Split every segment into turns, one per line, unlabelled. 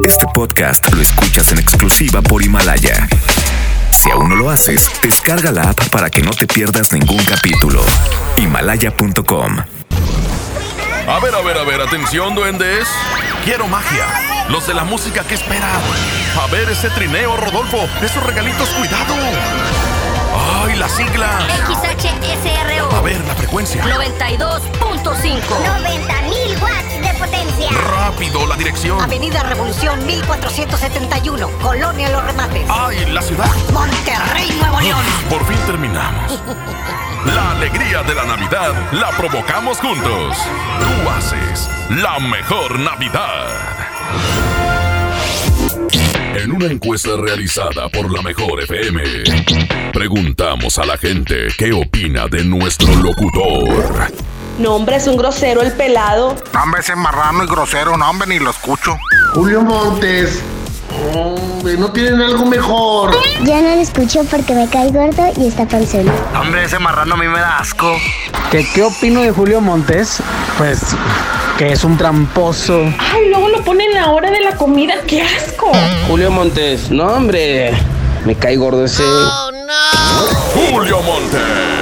Este podcast lo escuchas en exclusiva por Himalaya. Si aún no lo haces, descarga la app para que no te pierdas ningún capítulo. Himalaya.com.
A ver, a ver, a ver, atención, duendes. Quiero magia. Los de la música que esperan. A ver ese trineo, Rodolfo. Esos regalitos, cuidado. ¡Ay, la sigla!
XHSRO.
A ver, la frecuencia.
92.5.
90.000 watts de potencia.
Rápido, la dirección.
Avenida Revolución 1471, Colonia Los Remates.
¡Ay, la ciudad!
Monterrey, Nuevo León.
Por fin terminamos. La alegría de la Navidad la provocamos juntos. Tú haces la mejor Navidad. En una encuesta realizada por la Mejor FM, preguntamos a la gente qué opina de nuestro locutor.
No, hombre, es un grosero el pelado.
No, hombre, ese marrano y grosero, no, hombre, ni lo escucho.
Julio Montes. Hombre, ¿no tienen algo mejor?
Ya no lo escucho porque me cae gordo y está panzón.
Hombre, ese marrano a mí me da asco.
¿Qué, ¿Qué opino de Julio Montes? Pues que es un tramposo.
Ay, luego lo ponen a la hora de la comida. ¡Qué asco!
Julio Montes, no, hombre. Me cae gordo ese.
Julio Monte.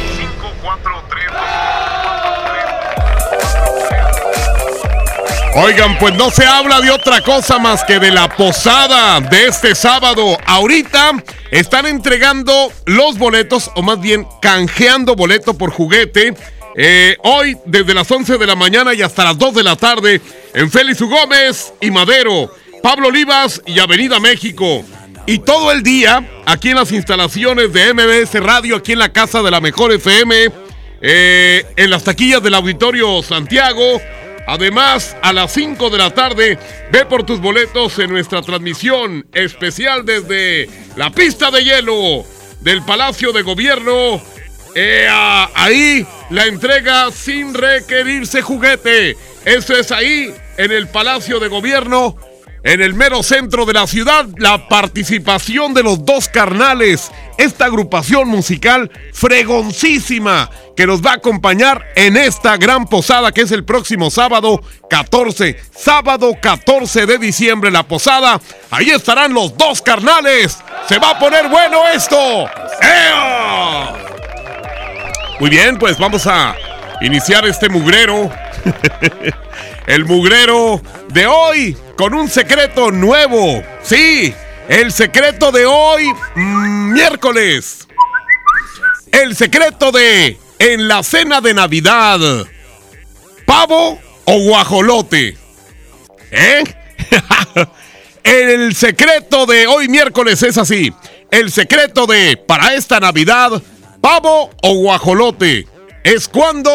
Oigan, pues no se habla de otra cosa más que de la posada de este sábado. Ahorita están entregando los boletos, o más bien canjeando boleto por juguete. Eh, hoy, desde las 11 de la mañana y hasta las 2 de la tarde, en Félix U. Gómez y Madero, Pablo Olivas y Avenida México. Y todo el día, aquí en las instalaciones de MBS Radio, aquí en la casa de la Mejor FM, eh, en las taquillas del Auditorio Santiago. Además, a las 5 de la tarde, ve por tus boletos en nuestra transmisión especial desde la pista de hielo del Palacio de Gobierno. Eh, ah, ahí la entrega sin requerirse juguete. Eso es ahí, en el Palacio de Gobierno, en el mero centro de la ciudad, la participación de los dos carnales, esta agrupación musical fregoncísima que nos va a acompañar en esta gran posada que es el próximo sábado 14, sábado 14 de diciembre la posada. Ahí estarán los dos carnales. Se va a poner bueno esto. ¡Ea! Muy bien, pues vamos a iniciar este mugrero. el mugrero de hoy con un secreto nuevo. Sí, el secreto de hoy, mm, miércoles. El secreto de en la cena de Navidad, pavo o guajolote. ¿Eh? el secreto de hoy miércoles es así. El secreto de para esta Navidad, pavo o guajolote. Es cuando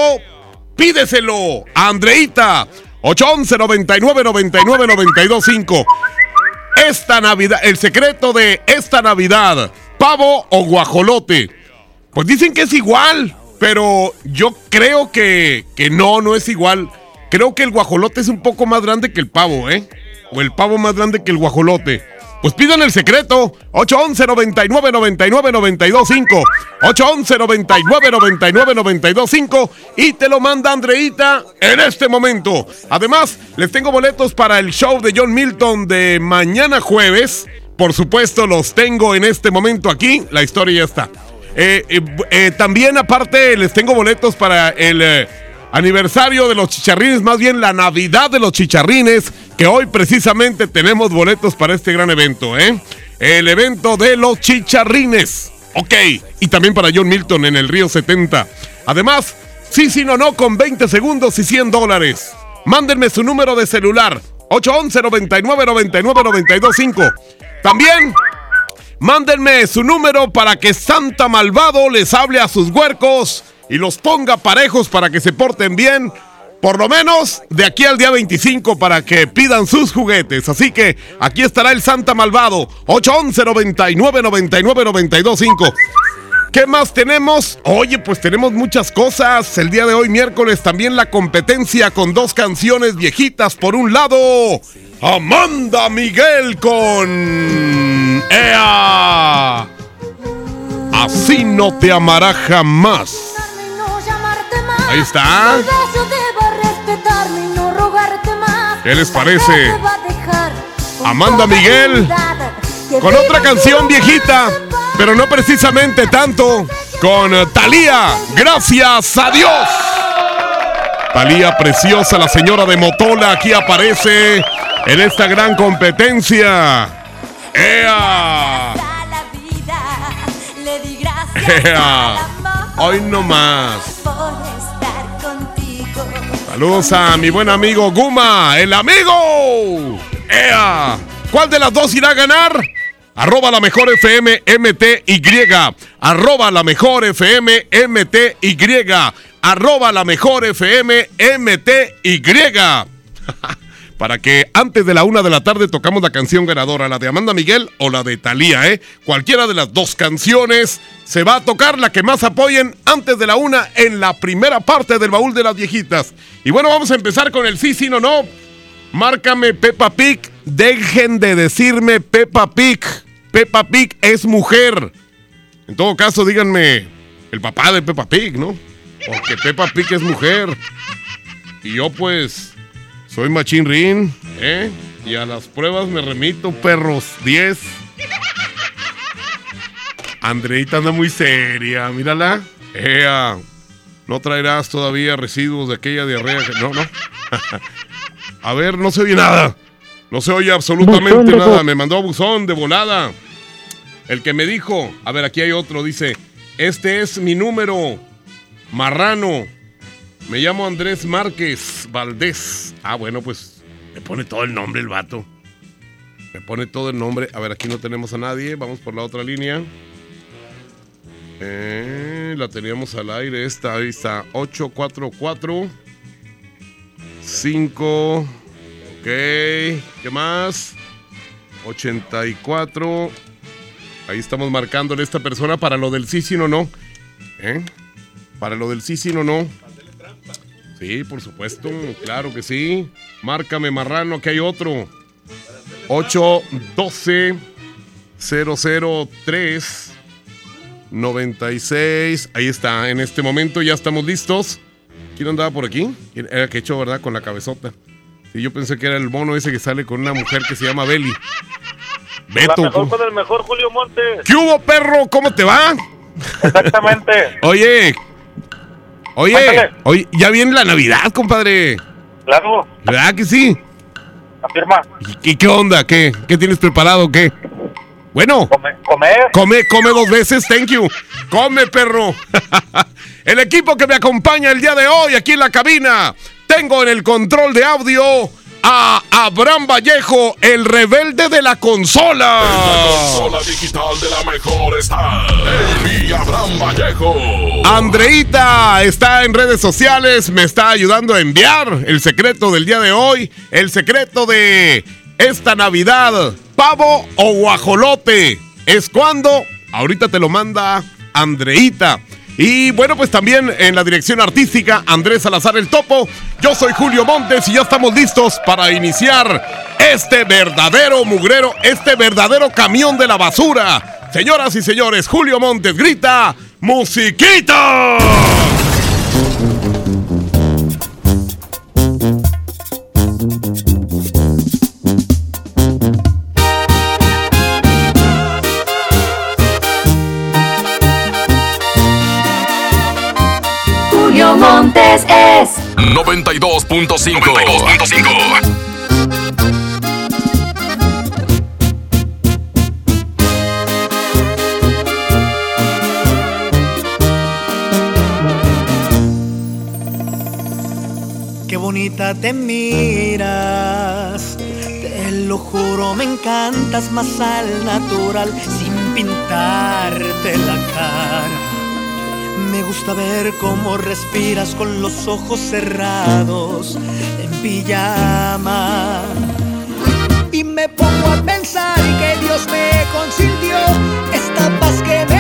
pídeselo a Andreita 811 99 99 925. Esta Navidad, el secreto de esta Navidad, pavo o guajolote. Pues dicen que es igual, pero yo creo que, que no, no es igual. Creo que el guajolote es un poco más grande que el pavo, ¿eh? O el pavo más grande que el guajolote. Pues pidan el secreto. 811 99 99 925. 811 99 99 925 y te lo manda Andreita en este momento. Además, les tengo boletos para el show de John Milton de mañana jueves. Por supuesto, los tengo en este momento aquí. La historia ya está. Eh, eh, eh, también aparte les tengo boletos para el aniversario de los chicharrines, más bien la Navidad de los chicharrines, que hoy precisamente tenemos boletos para este gran evento, ¿eh? El evento de los chicharrines. Ok, y también para John Milton en el Río 70. Además, sí, sí, no, no, con 20 segundos y 100 dólares. Mándenme su número de celular, 811 99 99 925. También Mándenme su número para que Santa Malvado les hable a sus huercos y los ponga parejos para que se porten bien. por lo menos de aquí al día 25 para que pidan sus juguetes. Así que aquí estará el Santa Malvado, 811 99 99 925. ¿Qué más tenemos? Oye, pues tenemos muchas cosas. El día de hoy, miércoles, también la competencia con dos canciones viejitas. Por un lado, Amanda Miguel con ¡Ea! Así no te amará jamás. Ahí está. ¿Qué les parece? Amanda Miguel con otra canción viejita, pero no precisamente tanto, con Talía. Gracias a Dios. Talía preciosa, la señora de Motola, aquí aparece en esta gran competencia. ¡Ea! ¡Ea! Hoy no más. Saludos a mi buen amigo Guma, el amigo. ¡Ea! ¿Cuál de las dos irá a ganar? Arroba la mejor FM MTY. Arroba la mejor FM MTY. Arroba la mejor FM MTY. Para que antes de la una de la tarde tocamos la canción ganadora, la de Amanda Miguel o la de Thalía, ¿eh? Cualquiera de las dos canciones se va a tocar la que más apoyen antes de la una en la primera parte del baúl de las viejitas. Y bueno, vamos a empezar con el sí, sí, no, no. Márcame Peppa Pig. Dejen de decirme Peppa Pig. Peppa Pig es mujer. En todo caso, díganme el papá de Peppa Pig, ¿no? Porque Peppa Pig es mujer. Y yo pues soy Machín Rin, ¿eh? Y a las pruebas me remito, perros. 10. Andreita anda muy seria, mírala. Ea, no traerás todavía residuos de aquella diarrea que... No, no. a ver, no se oye nada. No se oye absolutamente nada. Me mandó a buzón de volada. El que me dijo, a ver, aquí hay otro, dice, este es mi número, marrano. Me llamo Andrés Márquez Valdés. Ah, bueno, pues me pone todo el nombre el vato. Me pone todo el nombre. A ver, aquí no tenemos a nadie. Vamos por la otra línea. Eh, la teníamos al aire. Esta, ahí está. 844 5. Ok. ¿Qué más? 84. Ahí estamos marcándole a esta persona para lo del sí, sí, no, no. ¿Eh? Para lo del sí, sí, no, no. Sí, por supuesto, claro que sí. Márcame marrano, que hay otro. 812 003 96. Ahí está, en este momento ya estamos listos. ¿Quién andaba por aquí? Era que hecho, ¿verdad? Con la cabezota. Sí, yo pensé que era el mono ese que sale con una mujer que se llama Belly.
Beto. La mejor con el mejor Julio Montes.
¿Qué hubo, perro? ¿Cómo te va?
Exactamente.
Oye, Oye, oye, ya viene la Navidad, compadre.
Claro.
¿Verdad que sí?
Afirma.
¿Y, qué onda? ¿Qué? ¿Qué tienes preparado? ¿Qué? Bueno.
Come, comer.
Come, come dos veces, thank you. Come, perro. el equipo que me acompaña el día de hoy aquí en la cabina. Tengo en el control de audio a Abraham Vallejo, el rebelde de la consola.
la consola digital de la mejor está el Abraham Vallejo.
Andreita está en redes sociales, me está ayudando a enviar el secreto del día de hoy, el secreto de esta Navidad, pavo o guajolote. ¿Es cuando? Ahorita te lo manda Andreita. Y bueno, pues también en la dirección artística, Andrés Salazar el Topo. Yo soy Julio Montes y ya estamos listos para iniciar este verdadero mugrero, este verdadero camión de la basura. Señoras y señores, Julio Montes grita, ¡Musiquita!
Montes es
92.5. 92.5.
Qué bonita te miras, te lo juro, me encantas más al natural, sin pintarte la cara
Me gusta ver cómo respiras con los ojos cerrados en pijama. Y me pongo a pensar que Dios me consintió esta paz que me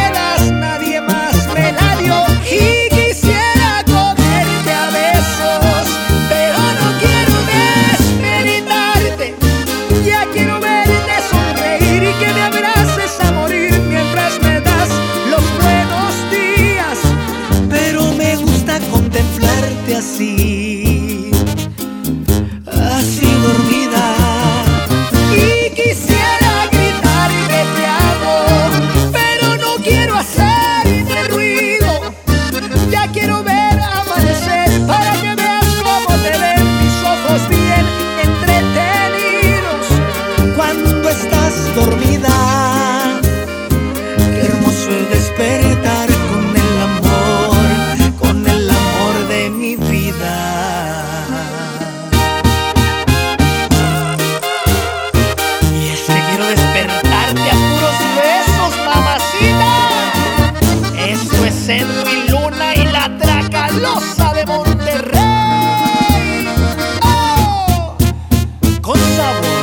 Edwin Luna y la Tracalosa de Monterrey. ¡Oh! Con sabor.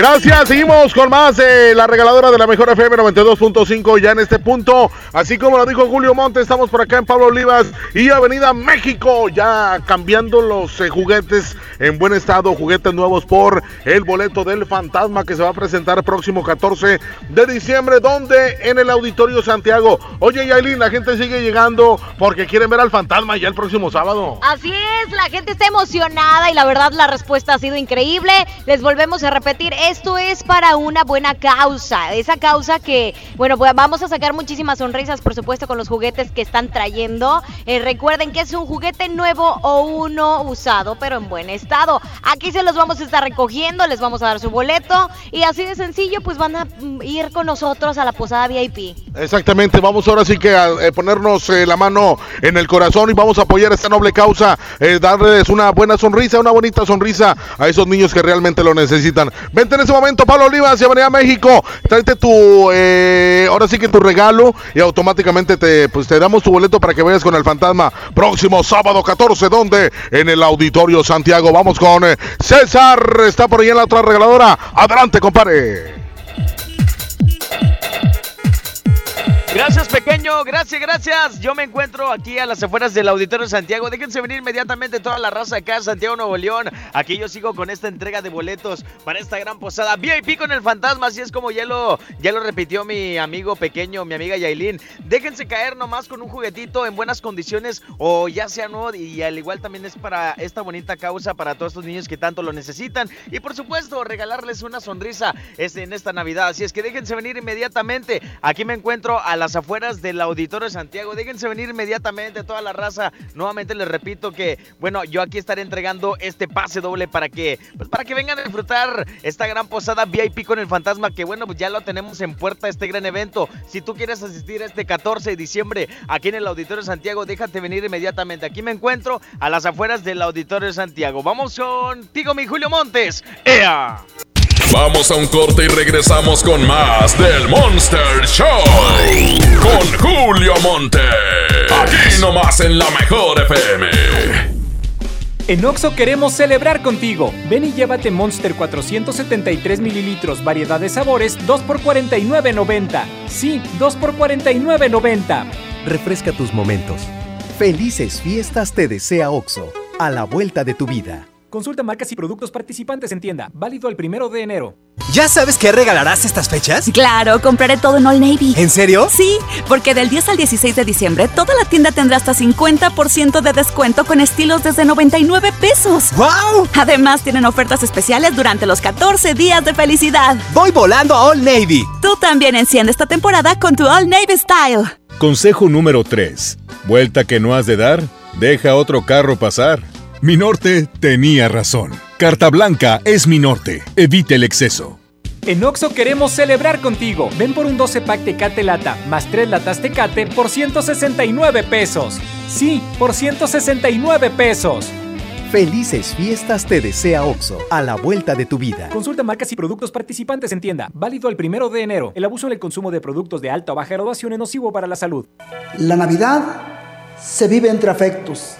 Gracias, seguimos con más la regaladora de la mejor FM 92.5 ya en este punto. Así como lo dijo Julio Monte, estamos por acá en Pablo Olivas y Avenida México, ya cambiando los eh, juguetes en buen estado, juguetes nuevos por el boleto del fantasma que se va a presentar próximo 14 de diciembre, donde en el Auditorio Santiago. Oye, Yailin, la gente sigue llegando porque quieren ver al fantasma ya el próximo sábado.
Así es, la gente está emocionada y la verdad la respuesta ha sido increíble. Les volvemos a repetir, esto es para una buena causa. Esa causa que, bueno, pues vamos a sacar muchísimas sonrisas, por supuesto, con los juguetes que están trayendo. Eh, recuerden que es un juguete nuevo o uno usado, pero en buen estado. Aquí se los vamos a estar recogiendo, les vamos a dar su boleto y así de sencillo, pues van a mm, ir con nosotros a la posada VIP.
Exactamente, vamos ahora sí que a eh, ponernos eh, la mano en el corazón y vamos a apoyar esta noble causa, darles una buena sonrisa, una bonita sonrisa a esos niños que realmente lo necesitan. Vente en ese momento, Pablo Olivas y Avenida México, tráete tu, eh, ahora sí que tu regalo y automáticamente te, pues, te damos tu boleto para que vayas con el fantasma próximo sábado 14, donde en el Auditorio Santiago. Vamos con eh, César, está por ahí en la otra regaladora. Adelante, compadre.
Gracias, pequeño. Gracias, gracias. Yo me encuentro aquí a las afueras del Auditorio Santiago. Déjense venir inmediatamente toda la raza acá Santiago, Nuevo León. Aquí yo sigo con esta entrega de boletos para esta gran posada VIP con el fantasma. Así es como ya lo, ya lo repitió mi amigo pequeño, mi amiga Yailin. Déjense caer nomás con un juguetito en buenas condiciones o ya sea nuevo. Y al igual también es para esta bonita causa, para todos estos niños que tanto lo necesitan. Y por supuesto, regalarles una sonrisa este, en esta Navidad. Así es que déjense venir inmediatamente. Aquí me encuentro a las afueras del Auditorio de Santiago. Déjense venir inmediatamente toda la raza. Nuevamente les repito que, bueno, yo aquí estaré entregando este pase doble para que, pues para que vengan a disfrutar esta gran posada VIP con el fantasma, que bueno, pues ya lo tenemos en puerta este gran evento. Si tú quieres asistir este 14 de diciembre aquí en el Auditorio de Santiago, déjate venir inmediatamente. Aquí me encuentro a las afueras del Auditorio de Santiago. Vamos contigo, mi Julio Montes. ¡Ea!
Vamos a un corte y regresamos con más del Monster Show. Con Julio Monte. Aquí nomás en la mejor FM.
En Oxo queremos celebrar contigo. Ven y llévate Monster 473 mililitros, variedad de sabores, 2 por 49.90. Sí, 2 por 49.90.
Refresca tus momentos. Felices fiestas te desea Oxo, a la vuelta de tu vida.
Consulta marcas y productos participantes en tienda. Válido el primero de enero.
¿Ya sabes qué regalarás estas fechas?
Claro, compraré todo en All Navy.
¿En serio?
Sí, porque del 10 al 16 de diciembre toda la tienda tendrá hasta 50% de descuento con estilos desde 99 pesos.
¡Wow!
Además, tienen ofertas especiales durante los 14 días de felicidad.
Voy volando a All Navy.
Tú también enciende esta temporada con tu All Navy Style.
Consejo número 3. Vuelta que no has de dar, deja otro carro pasar. Mi norte tenía razón. Carta Blanca es mi norte. Evite el exceso.
En Oxo queremos celebrar contigo. Ven por un 12 pack Tecate Lata más 3 latas Tecate por 169 pesos. Sí, por 169 pesos.
Felices fiestas te desea Oxo, a la vuelta de tu vida.
Consulta marcas y productos participantes en tienda. Válido el primero de enero. El abuso en el consumo de productos de alta o baja graduación es nocivo para la salud.
La Navidad se vive entre afectos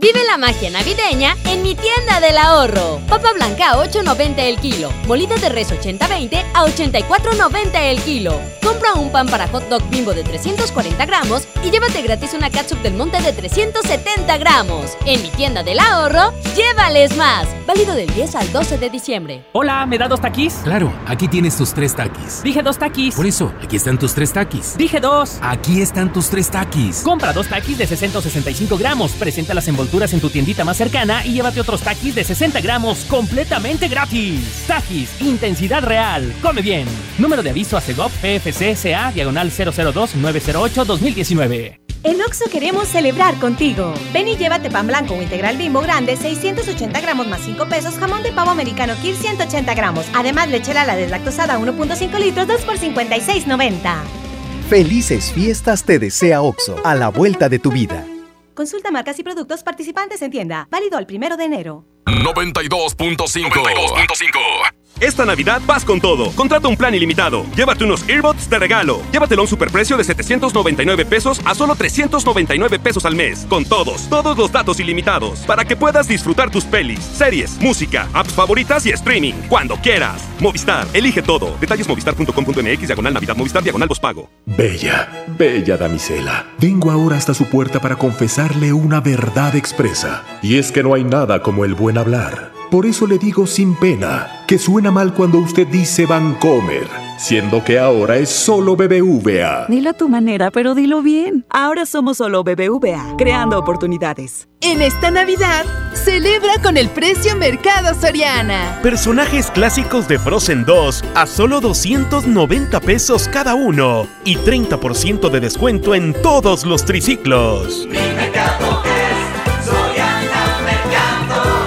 Vive la magia navideña en mi tienda del ahorro. Papa blanca a 8.90 el kilo. Molida de res 80-20 a 84.90 el kilo. Compra un pan para hot dog bimbo de 340 gramos y llévate gratis una catsup del monte de 370 gramos. En mi tienda del ahorro, llévales más. Válido del 10 al 12 de diciembre.
Hola, ¿me da dos taquis?
Claro, aquí tienes tus tres taquis.
Dije dos taquis.
Por eso, aquí están tus tres taquis.
Dije dos.
Aquí están tus tres taquis.
Compra dos taquis de 665 gramos. Presenta las envolturas en tu tiendita más cercana y llévate otros taquis de 60 gramos completamente gratis. Taquis, intensidad real. Come bien. Número de aviso a CEGOP PFC CA diagonal 002-908-2019.
En Oxo queremos celebrar contigo. Ven y llévate pan blanco o integral bimbo grande, 680 gramos más 5 pesos, jamón de pavo americano Kir 180 gramos. Además, leche la deslactosada 1.5 litros, 2 por 56.90.
Felices fiestas te desea Oxo, a la vuelta de tu vida.
Consulta marcas y productos participantes en tienda. Válido al primero de enero.
92.5
Esta Navidad vas con todo. Contrata un plan ilimitado. Llévate unos earbuds de regalo. Llévatelo a un superprecio de 799 pesos a solo 399 pesos al mes. Con todos, todos los datos ilimitados. Para que puedas disfrutar tus pelis, series, música, apps favoritas y streaming. Cuando quieras. Movistar, elige todo. Detalles movistar.com.mx, diagonal Navidad, Movistar, diagonal pago.
Bella, bella damisela. Vengo ahora hasta su puerta para confesarle una verdad expresa. Y es que no hay nada como el buen hablar. Por eso le digo sin pena que suena mal cuando usted dice Vancomer, siendo que ahora es solo BBVA.
Dilo a tu manera, pero dilo bien. Ahora somos solo BBVA, creando oportunidades.
En esta Navidad, celebra con el precio Mercado Soriana.
Personajes clásicos de Frozen 2 a solo 290 pesos cada uno y 30% de descuento en todos los triciclos.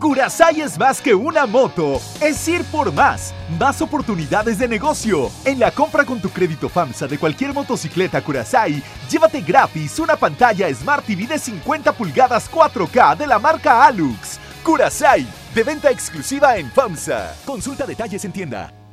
Curasai es más que una moto, es ir por más, más oportunidades de negocio. En la compra con tu crédito FAMSA de cualquier motocicleta Curasai, llévate gratis una pantalla Smart TV de 50 pulgadas 4K de la marca Alux. Curasai, de venta exclusiva en FAMSA. Consulta detalles en tienda.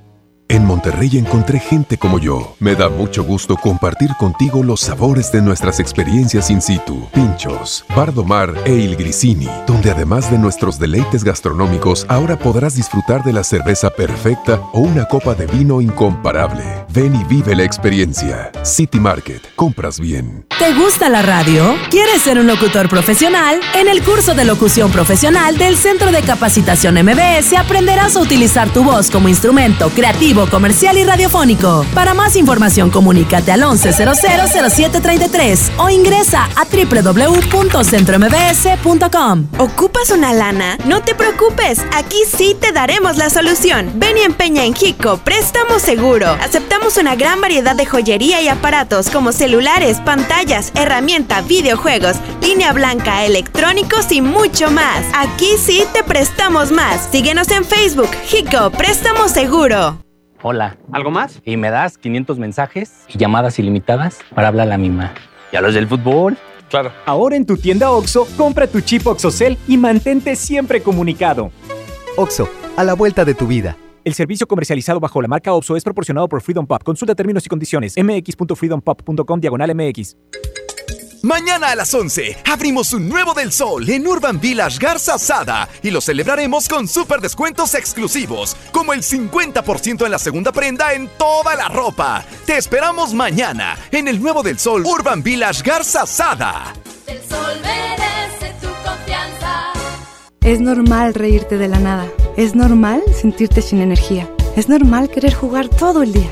En Monterrey encontré gente como yo. Me da mucho gusto compartir contigo los sabores de nuestras experiencias in situ. Pinchos, Bardomar e Il Grisini, donde además de nuestros deleites gastronómicos, ahora podrás disfrutar de la cerveza perfecta o una copa de vino incomparable. Ven y vive la experiencia. City Market, compras bien.
¿Te gusta la radio? ¿Quieres ser un locutor profesional? En el curso de locución profesional del Centro de Capacitación MBS aprenderás a utilizar tu voz como instrumento creativo, comercial y radiofónico. Para más información, comunícate al 11000733 o ingresa a www.centrombs.com.
¿Ocupas una lana? No te preocupes, aquí sí te daremos la solución. Ven y empeña en Hico Préstamo Seguro. Aceptamos una gran variedad de joyería y aparatos como celulares, pantallas, herramienta, videojuegos, línea blanca, electrónicos y mucho más. Aquí sí te prestamos más. Síguenos en Facebook, Hico Préstamo Seguro.
Hola. ¿Algo más? Y me das 500 mensajes y llamadas ilimitadas para hablar a la misma. ¿Y a los del fútbol?
Claro.
Ahora en tu tienda OXO, compra tu chip OXOCEL y mantente siempre comunicado.
OXO, a la vuelta de tu vida.
El servicio comercializado bajo la marca OPSO es proporcionado por Freedom Pop. Consulta términos y condiciones. mx.freedompop.com diagonal mx.
Mañana a las 11 abrimos un nuevo del sol en Urban Village Garza Sada y lo celebraremos con super descuentos exclusivos, como el 50% en la segunda prenda en toda la ropa. Te esperamos mañana en el nuevo del sol Urban Village Garza Sada.
El sol merece tu confianza.
Es normal reírte de la nada. Es normal sentirte sin energía. Es normal querer jugar todo el día.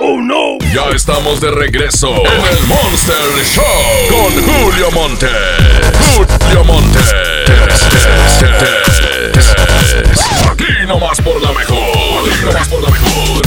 ¡Oh, no! Ya estamos de regreso en el Monster Show con Julio Monte. Julio Monte. Aquí nomás por la mejor. Aquí nomás por la mejor.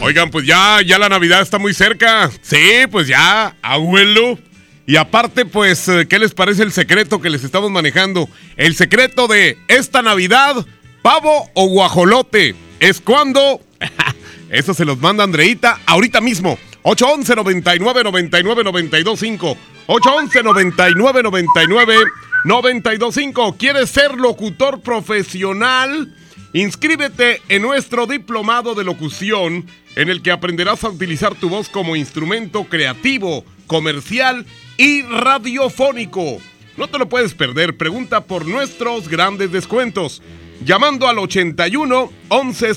Oigan, pues ya, ya la Navidad está muy cerca. Sí, pues ya, abuelo. Y aparte, pues, eh, ¿qué les parece el secreto que les estamos manejando? El secreto de esta Navidad, pavo o guajolote. Es cuando. Eso se los manda Andreita ahorita mismo. 811 99 99 925. 811 99 99 925. ¿Quieres ser locutor profesional? Inscríbete en nuestro diplomado de locución en el que aprenderás a utilizar tu voz como instrumento creativo, comercial y radiofónico. No te lo puedes perder, pregunta por nuestros grandes descuentos. Llamando al 81 11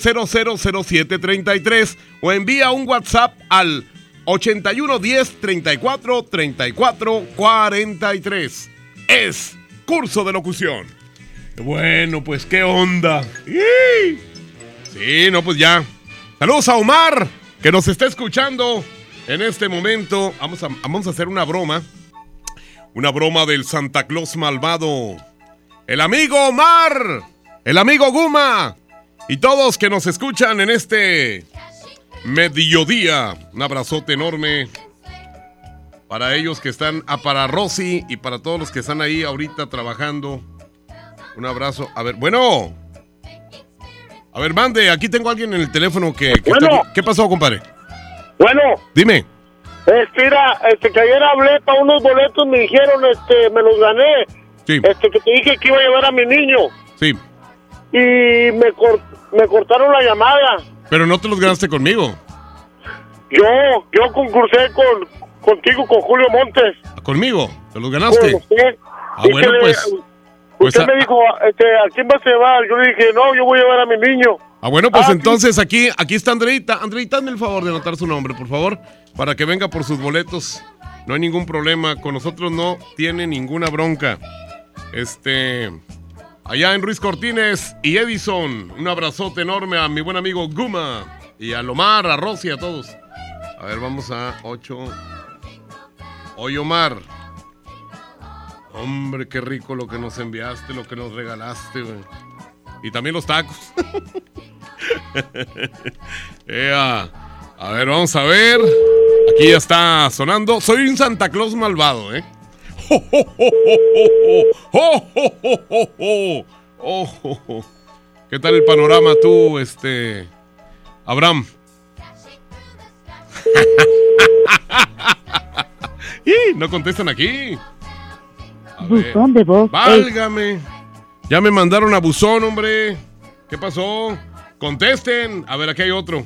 33 o envía un WhatsApp al 81 10 34 34 43. Es curso de locución. Bueno, pues qué onda. Sí, no, pues ya. Saludos a Omar, que nos está escuchando en este momento. Vamos a, vamos a hacer una broma. Una broma del Santa Claus malvado. El amigo Omar. El amigo Guma. Y todos que nos escuchan en este mediodía. Un abrazote enorme. Para ellos que están, a para Rosy y para todos los que están ahí ahorita trabajando. Un abrazo. A ver, bueno. A ver, mande, aquí tengo a alguien en el teléfono que... que
Bueno.
está aquí. ¿Qué pasó, compadre?
Bueno,
Dime.
este, mira, este, que ayer hablé para unos boletos, me dijeron, este, me los gané.
Sí.
Este, que te dije que iba a llevar a mi niño.
Sí.
Y me, cor- me cortaron la llamada.
Pero no te los ganaste conmigo.
Yo, yo concursé con, contigo, con Julio Montes.
Conmigo. ¿Te los ganaste?
Con usted.
Ah,
Y
bueno,
que le-
pues. pues
usted
a-
me dijo, este, ¿a quién vas a llevar? Yo le dije, no, yo voy a llevar a mi niño.
Ah, bueno, pues
Ah,
entonces aquí, aquí está Andreita. Andreita, hazme el favor de anotar su nombre, por favor, para que venga por sus boletos. No hay ningún problema. Con nosotros no tiene ninguna bronca. Este. Allá en Ruiz Cortines y Edison. Un abrazote enorme a mi buen amigo Guma. Y a Lomar, a Rosy, a todos. A ver, vamos a 8. Oye, Omar. Hombre, qué rico lo que nos enviaste, lo que nos regalaste. Y también los tacos. Ea. A ver, vamos a ver. Aquí ya está sonando. Soy un Santa Claus malvado, ¿eh? ¿Qué tal el panorama tú, este... Abraham? ¡Y! No contestan aquí.
Buzón de voz.
Válgame. Ya me mandaron a buzón, hombre. ¿Qué pasó? Contesten. A ver, aquí hay otro.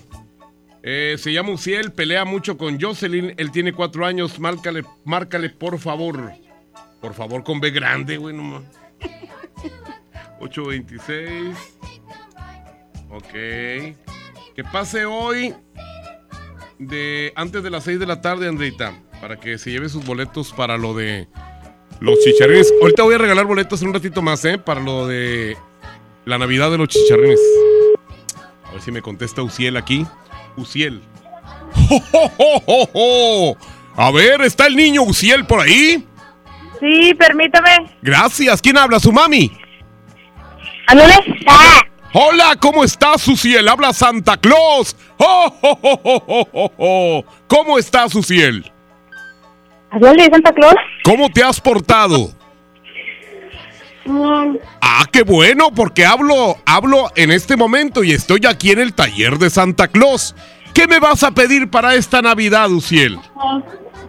Eh, se llama Uciel, pelea mucho con Jocelyn. Él tiene cuatro años. Márcale, márcale, por favor. Por favor, con B grande, güey, nomás. 826. Ok. Que pase hoy de antes de las 6 de la tarde, Andreita, para que se lleve sus boletos para lo de los chicharrines. Ahorita voy a regalar boletos en un ratito más, ¿eh? Para lo de la Navidad de los chicharrines. A ver si me contesta Uciel aquí. Uciel. A ver, ¿está el niño Uciel por ahí?
Sí, permítame.
Gracias. ¿Quién habla? ¿Su mami?
¿Dónde está?
Hola, ¿cómo estás, Uciel? Habla Santa Claus. ¡Oh, oh, oh, oh, oh, oh, oh! ¿Cómo estás, Uciel?
¿Dónde Santa Claus?
¿Cómo te has portado?
Bien.
Ah, qué bueno, porque hablo, hablo en este momento y estoy aquí en el taller de Santa Claus. ¿Qué me vas a pedir para esta Navidad, Uciel?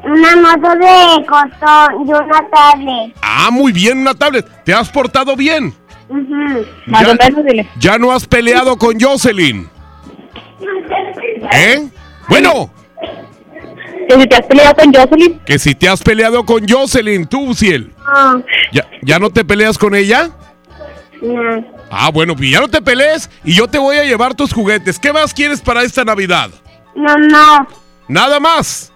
Una moto de costón y una tablet.
Ah, muy bien, una tablet. ¿Te has portado bien?
Más
Ya-
o menos, dile.
¿Ya no has peleado con Jocelyn? ¿Eh? Bueno,
¿Que si te has peleado con Jocelyn?
que si te has peleado con Jocelyn, tú, Uciel.
No.
¿Ya, ¿Ya no te peleas con ella?
No.
Ah, bueno, pues ya no te pelees y yo te voy a llevar tus juguetes. ¿Qué más quieres para esta Navidad?
No, no.
Nada más.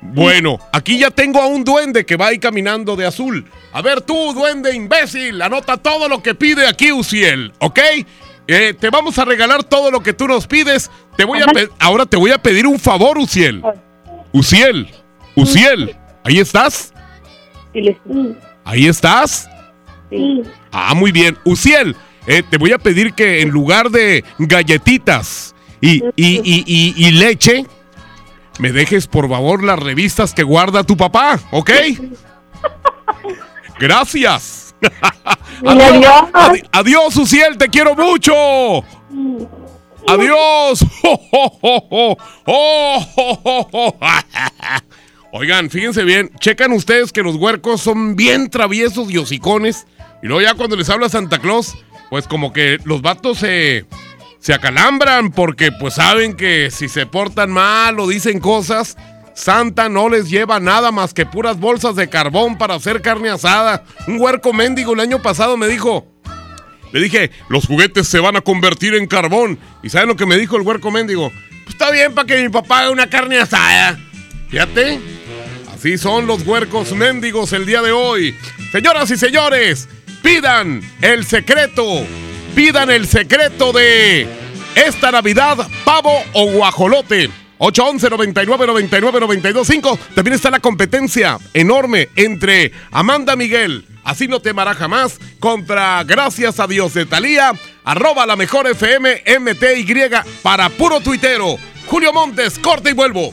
Bueno, aquí ya tengo a un duende que va ahí caminando de azul. A ver tú, duende imbécil, anota todo lo que pide aquí Uciel, ¿ok? Eh, te vamos a regalar todo lo que tú nos pides. Te voy a ahora te voy a pedir un favor, Uciel. Uciel, Uciel, ¿ahí estás? ¿Ahí estás?
Sí.
Ah, muy bien. Uciel, eh, te voy a pedir que en lugar de galletitas y- y- y- y leche, me dejes por favor las revistas que guarda tu papá, ¿ok? Gracias. adiós, adi- adiós, Uciel, te quiero mucho. Adiós. Oigan, fíjense bien, checan ustedes que los huercos son bien traviesos y hocicones. Y luego ya cuando les habla Santa Claus, pues como que los vatos se, se acalambran porque pues saben que si se portan mal o dicen cosas, Santa no les lleva nada más que puras bolsas de carbón para hacer carne asada. Un huerco mendigo el año pasado me dijo, le dije, los juguetes se van a convertir en carbón. ¿Y saben lo que me dijo el huerco mendigo? Pues está bien para que mi papá haga una carne asada. Fíjate, así son los huercos mendigos el día de hoy. Señoras y señores, pidan el secreto. Pidan el secreto de esta Navidad, pavo o guajolote. 811 99 99 925 También está la competencia enorme entre Amanda Miguel, así no te amará jamás, contra Gracias a Dios de Talía, arroba la mejor FM MTY para puro tuitero. Julio Montes, corte y vuelvo.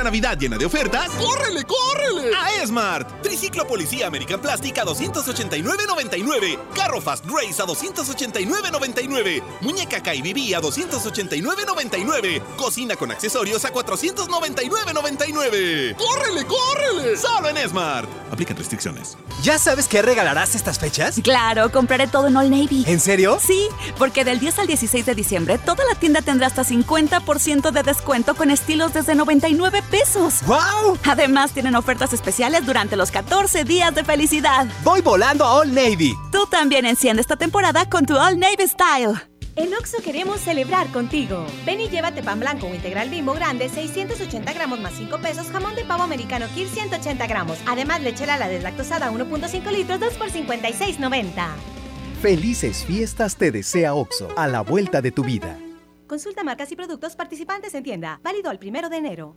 Esta Navidad llena de ofertas, ¡córrele, córrele! A Esmart. Triciclo Policía American Plastic a 289.99. Carro Fast Race a 289.99. Muñeca KBB a 289.99. Cocina con accesorios a 499.99. ¡Córrele, córrele! Solo en Esmart. Aplican restricciones.
¿Ya sabes qué regalarás estas fechas?
Claro, compraré todo en All Navy.
¿En serio?
Sí, porque del 10 al 16 de diciembre toda la tienda tendrá hasta 50% de descuento con estilos desde 99 pesos.
¡Wow!
Además, tienen ofertas especiales durante los 14 días de felicidad.
Voy volando a All Navy.
Tú también enciende esta temporada con tu All Navy Style.
En Oxo queremos celebrar contigo. Ven y llévate pan blanco o integral bimbo grande, 680 gramos más 5 pesos, jamón de pavo americano Kir 180 gramos. Además, lechera la deslactosada 1.5 litros, 2 por 56.90.
Felices fiestas te desea OXO, a la vuelta de tu vida.
Consulta marcas y productos participantes en tienda. Válido al primero de enero.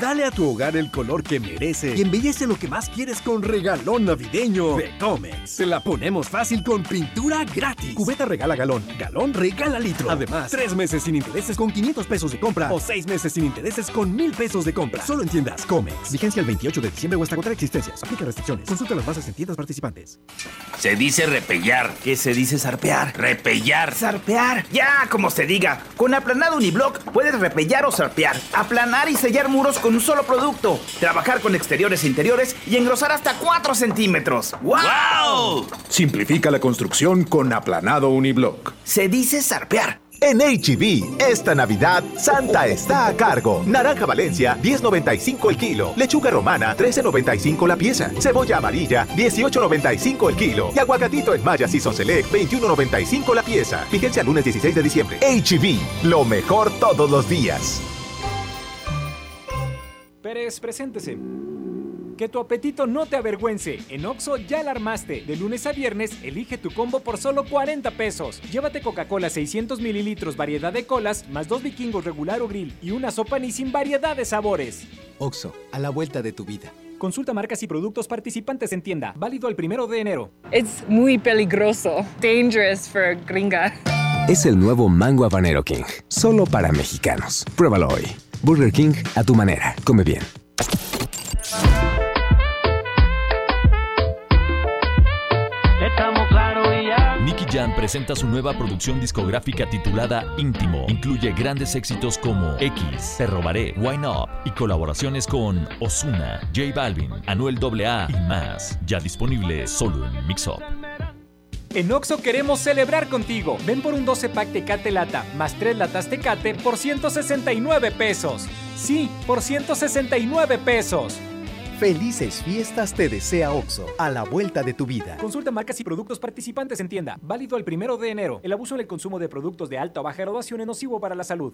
Dale a tu hogar el color que merece y embellece lo que más quieres con regalón navideño de Comex. Se la ponemos fácil con pintura gratis. Cubeta regala galón, galón regala litro. Además, tres meses sin intereses con 500 pesos de compra o seis meses sin intereses con mil pesos de compra. Solo en tiendas Comex. Vigencia el 28 de diciembre o hasta agotar existencias. Aplica restricciones. Consulta las bases en tiendas participantes.
Se dice repellar.
¿Qué se dice zarpear?
Repellar.
Zarpear. Ya, como se diga. Con aplanado uniblock puedes repellar o zarpear. Aplanar y sellar muros con un solo producto. Trabajar con exteriores e interiores y engrosar hasta 4 centímetros. ¡Wow!
Simplifica la construcción con aplanado uniblock.
Se dice zarpear.
En HB, esta Navidad, Santa está a cargo. Naranja Valencia, 10.95 el kilo. Lechuga romana, 13.95 la pieza. Cebolla amarilla, 18.95 el kilo. Y aguacatito en Maya Season Select, 21.95 la pieza. Fíjense al lunes 16 de diciembre. HB, lo mejor todos los días.
Pérez, preséntese. Que tu apetito no te avergüence. En Oxo ya la armaste. De lunes a viernes, elige tu combo por solo 40 pesos. Llévate Coca-Cola 600 mililitros, variedad de colas, más dos vikingos regular o grill y una sopa ni sin variedad de sabores.
Oxo, a la vuelta de tu vida.
Consulta marcas y productos participantes en tienda. Válido el primero de enero.
Es muy peligroso. Dangerous for gringa.
Es el nuevo Mango Habanero King. Solo para mexicanos. Pruébalo hoy. Burger King a tu manera. Come bien.
Nicky Jam presenta su nueva producción discográfica titulada Íntimo. Incluye grandes éxitos como X, Te Robaré, Wine Up y colaboraciones con Osuna, J Balvin, Anuel AA y más. Ya disponible solo en Mix Up.
En Oxo queremos celebrar contigo. Ven por un 12 pack Tecate Lata más 3 latas Tecate por 169 pesos. Sí, por 169 pesos.
Felices fiestas te desea OXO, a la vuelta de tu vida.
Consulta marcas y productos participantes en tienda. Válido el primero de enero. El abuso en el consumo de productos de alta o baja graduación es nocivo para la salud.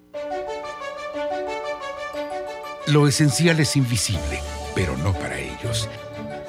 Lo esencial es invisible, pero no para ellos.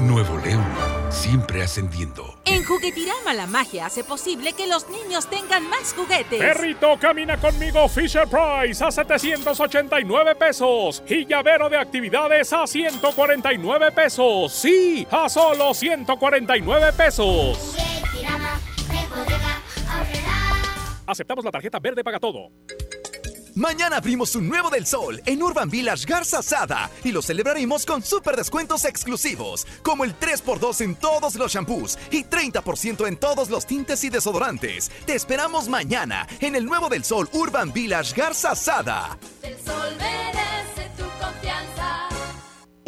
Nuevo León, siempre ascendiendo.
En Juguetirama la magia hace posible que los niños tengan más juguetes.
Perrito, camina conmigo Fisher Price a 789 pesos. Y llavero de actividades a 149 pesos. Sí, a solo 149 pesos. Aceptamos la tarjeta verde paga todo.
Mañana abrimos un nuevo del sol en Urban Village Garza Sada y lo celebraremos con super descuentos exclusivos, como el 3x2 en todos los shampoos y 30% en todos los tintes y desodorantes. Te esperamos mañana en el nuevo del sol Urban Village Garza Sada.
El sol merece.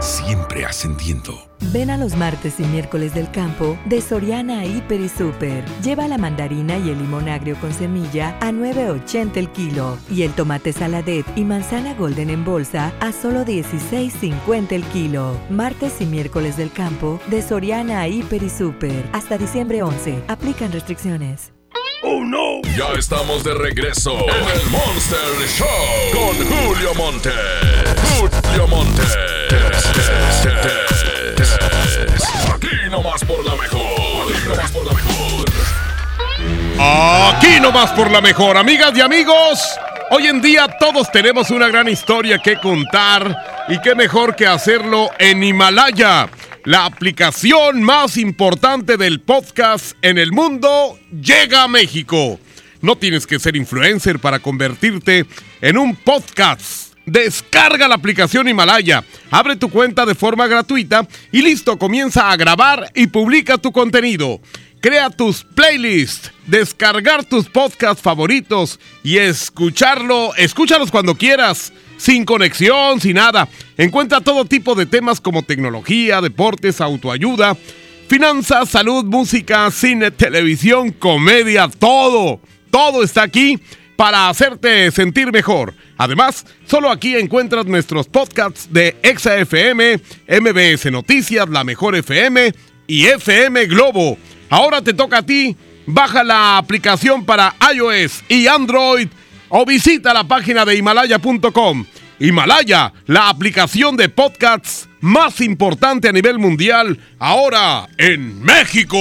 Siempre ascendiendo.
Ven a los martes y miércoles del campo de Soriana Hiper y Super. Lleva la mandarina y el limón agrio con semilla a 9.80 el kilo y el tomate saladet y manzana golden en bolsa a solo 16.50 el kilo. Martes y miércoles del campo de Soriana Hiper y Super. Hasta diciembre 11. Aplican restricciones.
¡Oh, no! Ya estamos de regreso en el Monster Show con Julio Monte. Julio Monte. Aquí nomás por la mejor. Por la mejor.
Por la mejor, amigas y amigos. Hoy en día todos tenemos una gran historia que contar y qué mejor que hacerlo en Himalaya, la aplicación más importante del podcast en el mundo, llega a México. No tienes que ser influencer para convertirte en un podcast. Descarga la aplicación Himalaya, abre tu cuenta de forma gratuita y listo, comienza a grabar y publica tu contenido. Crea tus playlists, descargar tus podcasts favoritos y escucharlo, escúchalos cuando quieras, sin conexión, sin nada. Encuentra todo tipo de temas como tecnología, deportes, autoayuda, finanzas, salud, música, cine, televisión, comedia, todo. Todo está aquí para hacerte sentir mejor. Además, solo aquí encuentras nuestros podcasts de ExaFM, MBS Noticias, La Mejor FM y FM Globo. Ahora te toca a ti. Baja la aplicación para iOS y Android o visita la página de himalaya.com. Himalaya, la aplicación de podcasts más importante a nivel mundial, ahora en México.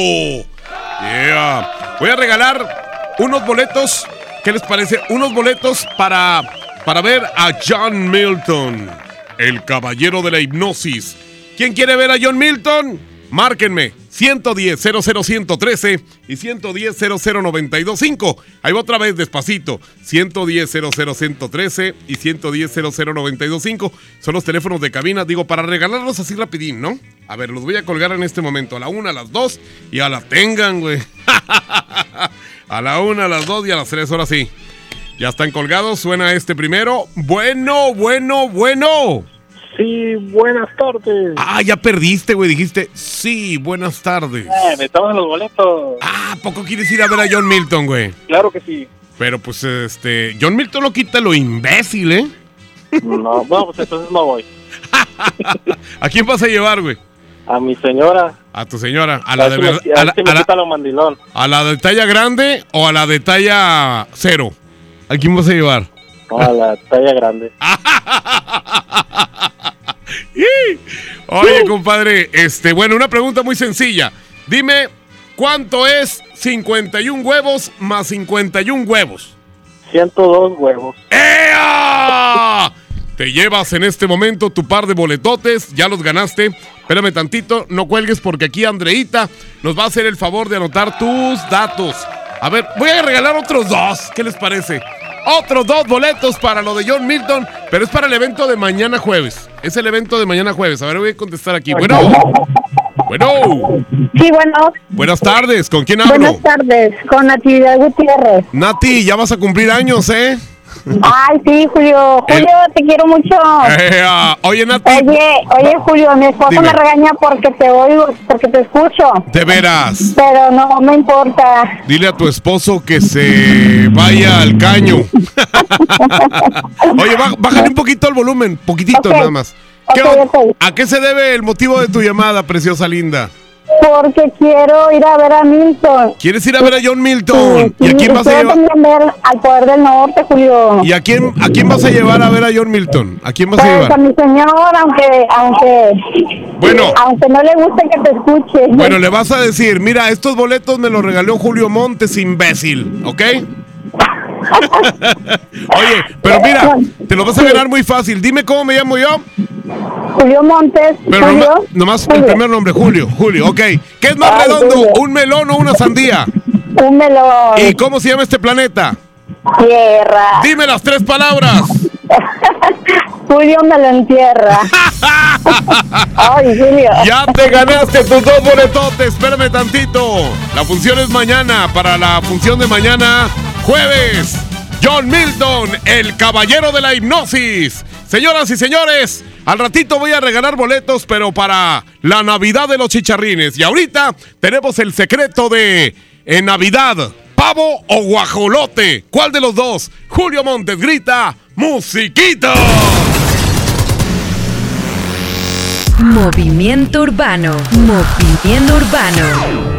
Yeah. Voy a regalar unos boletos. ¿Qué les parece? Unos boletos para, para ver a John Milton, el caballero de la hipnosis. ¿Quién quiere ver a John Milton? Márquenme 110 00113 y 110 00925. Ahí va otra vez despacito. 110 00113 y 110 00925. Son los teléfonos de cabina, digo, para regalarlos así rapidín, ¿no? A ver, los voy a colgar en este momento. A la una, a las dos y a la tengan, güey. a la una, a las dos y a las tres, ahora sí. Ya están colgados, suena este primero. Bueno, bueno, bueno.
Sí, buenas tardes.
Ah, ya perdiste, güey. Dijiste, sí, buenas tardes.
Eh, me toman los boletos.
Ah, ¿a poco quieres ir a ver a John Milton, güey?
Claro que sí.
Pero pues, este, John Milton lo quita lo imbécil, ¿eh?
No, no, pues entonces no voy.
¿A quién vas a llevar, güey?
A mi señora.
A tu señora. A la de verdad.
a
la, a la- a la de talla grande o a la de talla cero. ¿A quién vas a llevar?
No, a la talla grande.
Oye, compadre, este, bueno, una pregunta muy sencilla. Dime, ¿cuánto es 51 huevos más 51 huevos?
102 huevos.
¡Ea! Te llevas en este momento tu par de boletotes, ya los ganaste. Espérame tantito, no cuelgues porque aquí Andreita nos va a hacer el favor de anotar tus datos. A ver, voy a regalar otros dos, ¿qué les parece? Otros dos boletos para lo de John Milton, pero es para el evento de mañana jueves. Es el evento de mañana jueves. A ver, voy a contestar aquí. Bueno, bueno,
Sí, bueno.
buenas tardes, ¿con quién hablo?
Buenas tardes, con Natividad Gutiérrez.
Nati, ya vas a cumplir años, ¿eh?
Ay, sí, Julio. Julio, te quiero mucho.
Ea, oye, Nati.
Oye, oye, Julio, mi esposo
Dime.
me regaña porque te oigo, porque te escucho.
De veras.
Pero no me importa.
Dile a tu esposo que se vaya al caño. Oye, bá- bájale un poquito el volumen, poquitito nada más. ¿Qué
Ok,
on- ¿A qué se debe el motivo de tu llamada, preciosa linda?
Porque quiero ir a ver a Milton.
¿Quieres ir a ver a John Milton? ¿Y a quién vas a llevar?
ver al Poder del Norte, Julio.
¿Y a quién, a quién vas a llevar a ver a John Milton? ¿A quién vas a
Pues a
llevar?
mi señor, aunque, aunque,
Bueno.
aunque no le guste que te escuche.
Bueno, le vas a decir, mira, estos boletos me los regaló Julio Montes, imbécil, ¿ok? Oye, pero mira, te lo vas a ganar muy fácil. Dime cómo me llamo yo.
Julio Montes.
Pero
Julio.
noma- nomás el primer nombre, Julio. Julio, ok. ¿Qué es más
Ay,
redondo,
Julio.
un melón o una sandía?
Un melón.
¿Y cómo se llama este planeta?
Tierra.
Dime las tres palabras.
Julio me lo entierra. Ay, Julio.
Ya te ganaste tus dos boletotes. Espérame tantito. La función es mañana. Para la función de mañana, jueves. John Milton, el caballero de la hipnosis. Señoras y señores, al ratito voy a regalar boletos, pero para la Navidad de los chicharrines. Y ahorita tenemos el secreto de en Navidad, pavo o guajolote. ¿Cuál de los dos? Julio Montes grita, musiquita.
Movimiento Urbano. Movimiento Urbano.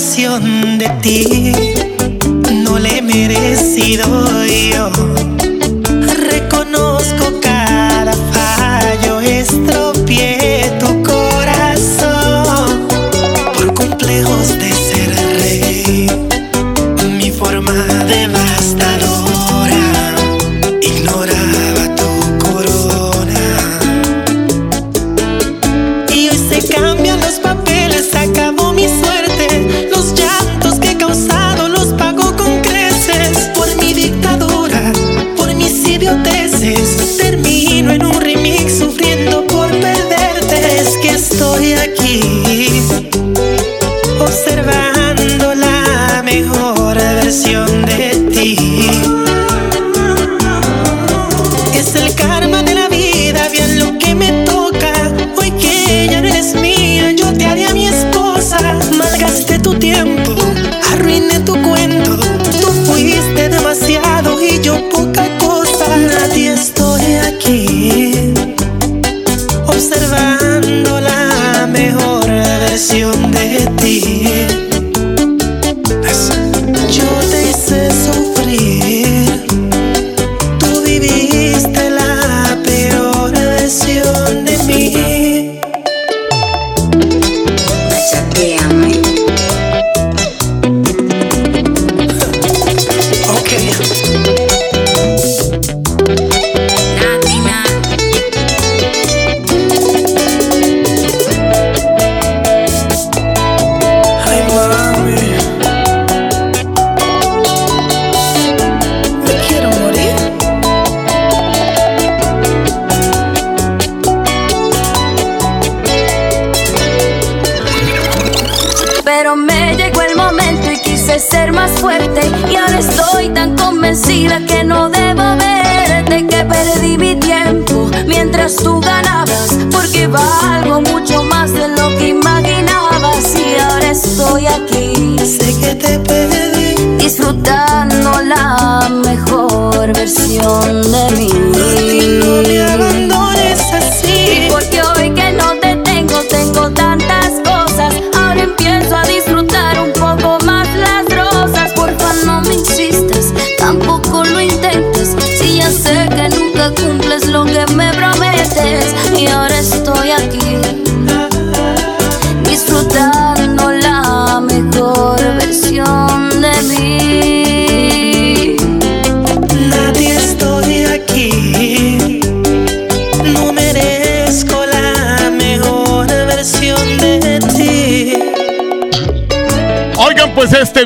De ti no le he merecido yo. Reconozco cada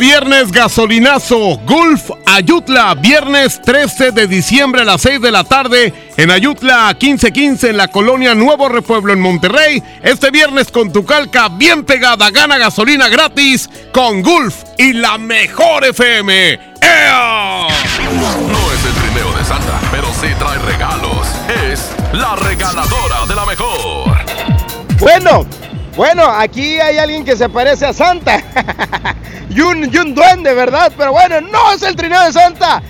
viernes gasolinazo, Gulf Ayutla, viernes 13 de diciembre a las 6 de la tarde en Ayutla 1515 en la colonia Nuevo Repueblo en Monterrey. Este viernes con tu calca bien pegada, gana gasolina gratis con Gulf y la mejor FM. ¡Ea!
No es el trineo de Santa, pero sí trae regalos. Es la regaladora de la mejor.
Bueno, bueno, aquí hay alguien que se parece a Santa. y, un, duende, ¿verdad? Pero bueno, no es el trineo de Santa.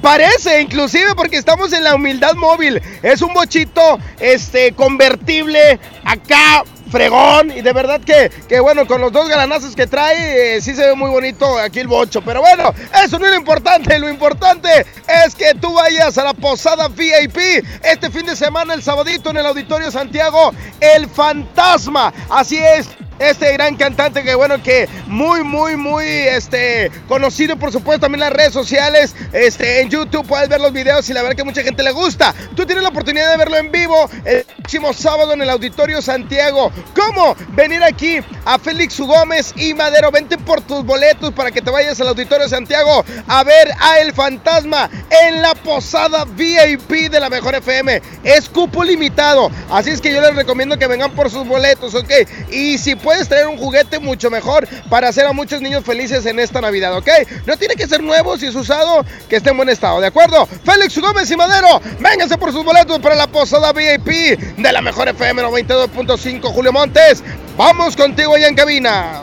Parece, inclusive porque estamos en la humildad móvil. Es un bochito este, convertible acá fregón y de verdad que, que bueno, con los dos galanazos que trae, eh, sí se ve muy bonito aquí el bocho. Pero bueno, eso no es lo importante, lo importante es que tú vayas a la posada VIP este fin de semana, el sabadito en el Auditorio Santiago, el fantasma. Así es, este gran cantante que bueno que muy muy muy este conocido por supuesto también en las redes sociales este en YouTube puedes ver los videos y la verdad que mucha gente le gusta. Tú tienes la oportunidad de verlo en vivo el próximo sábado en el Auditorio Santiago. ¿cómo? venir aquí a Félix. Gómez y Madero. Vente por tus boletos para que te vayas al Auditorio Santiago a ver a El Fantasma en la posada VIP de la Mejor FM es cupo limitado. Así es que yo les recomiendo que vengan por sus boletos ok y si puedes traer un juguete mucho mejor para hacer a muchos niños felices en esta Navidad, ¿ok? No tiene que ser nuevo si es usado, que esté en buen estado, ¿de acuerdo? Félix Gómez y Madero, vénganse por sus boletos para la posada VIP de la mejor FM 92.5 Julio Montes. Vamos contigo allá en cabina.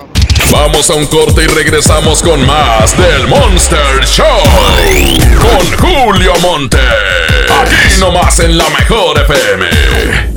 Vamos a un corte y regresamos con más del Monster Show. Con Julio Monte. Aquí nomás en la mejor FM.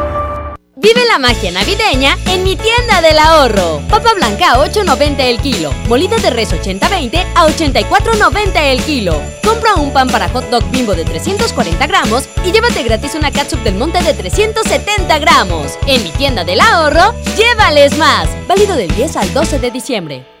Vive la magia navideña en mi tienda del ahorro. Papa blanca a 8.90 el kilo. Molida de res 80-20 a 84.90 el kilo. Compra un pan para hot dog bimbo de 340 gramos y llévate gratis una catsup del monte de 370 gramos. En mi tienda del ahorro, llévales más. Válido del 10 al 12 de diciembre.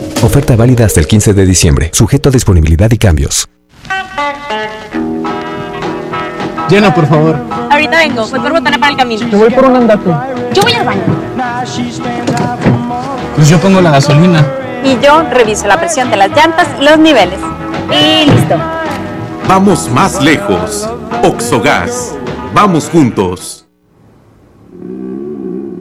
Oferta válida hasta el 15 de diciembre, sujeto a disponibilidad y cambios.
Llena, por favor.
Ahorita vengo, voy por botana para el camino.
Te voy por un andate.
Yo voy al baño.
Pues yo pongo la gasolina.
Y yo reviso la presión de las llantas y los niveles. Y listo.
Vamos más lejos. Oxogas. Vamos juntos.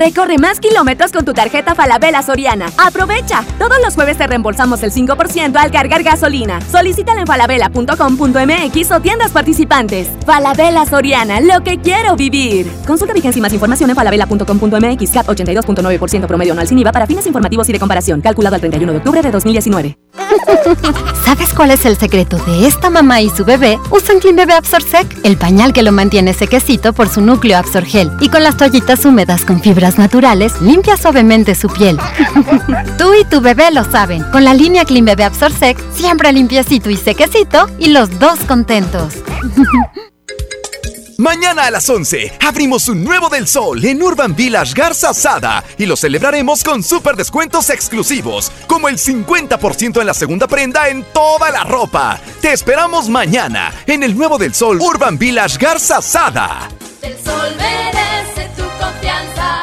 Recorre más kilómetros con tu tarjeta Falabella Soriana. ¡Aprovecha! Todos los jueves te reembolsamos el 5% al cargar gasolina. Solicítala en falabella.com.mx o tiendas participantes. Falabella Soriana, lo que quiero vivir. Consulta vigencia y más información en falabella.com.mx. CAT 82.9% promedio anual sin IVA para fines informativos y de comparación. Calculado al 31 de octubre de 2019.
¿Sabes cuál es el secreto de esta mamá y su bebé? Usan Clean Bebé Absorsec, el pañal que lo mantiene sequecito por su núcleo Absorgel y con las toallitas húmedas con fibras naturales limpia suavemente su piel. Tú y tu bebé lo saben. Con la línea Clean Bebé Absorsec siempre limpiecito y sequecito y los dos contentos.
Mañana a las 11 abrimos un nuevo del sol en Urban Village Garza Sada y lo celebraremos con super descuentos exclusivos, como el 50% en la segunda prenda en toda la ropa. Te esperamos mañana en el nuevo del sol Urban Village Garza Sada.
El sol merece tu confianza.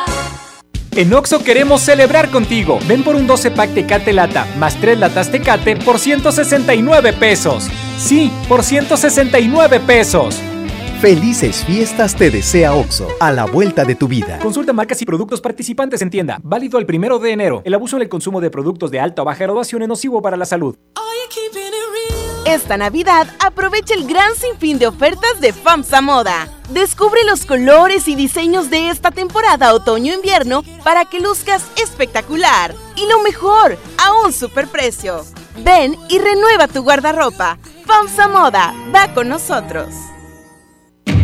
En Oxo queremos celebrar contigo. Ven por un 12 pack Tecate Lata más 3 latas Tecate por 169 pesos. Sí, por 169 pesos.
Felices fiestas te desea OXO, a la vuelta de tu vida.
Consulta marcas y productos participantes en tienda. Válido el primero de enero. El abuso en el consumo de productos de alta o baja graduación es nocivo para la salud.
Esta Navidad aprovecha el gran sinfín de ofertas de FAMSA Moda. Descubre los colores y diseños de esta temporada otoño-invierno para que luzcas espectacular. Y lo mejor, a un superprecio. Ven y renueva tu guardarropa. FAMSA Moda, va con nosotros.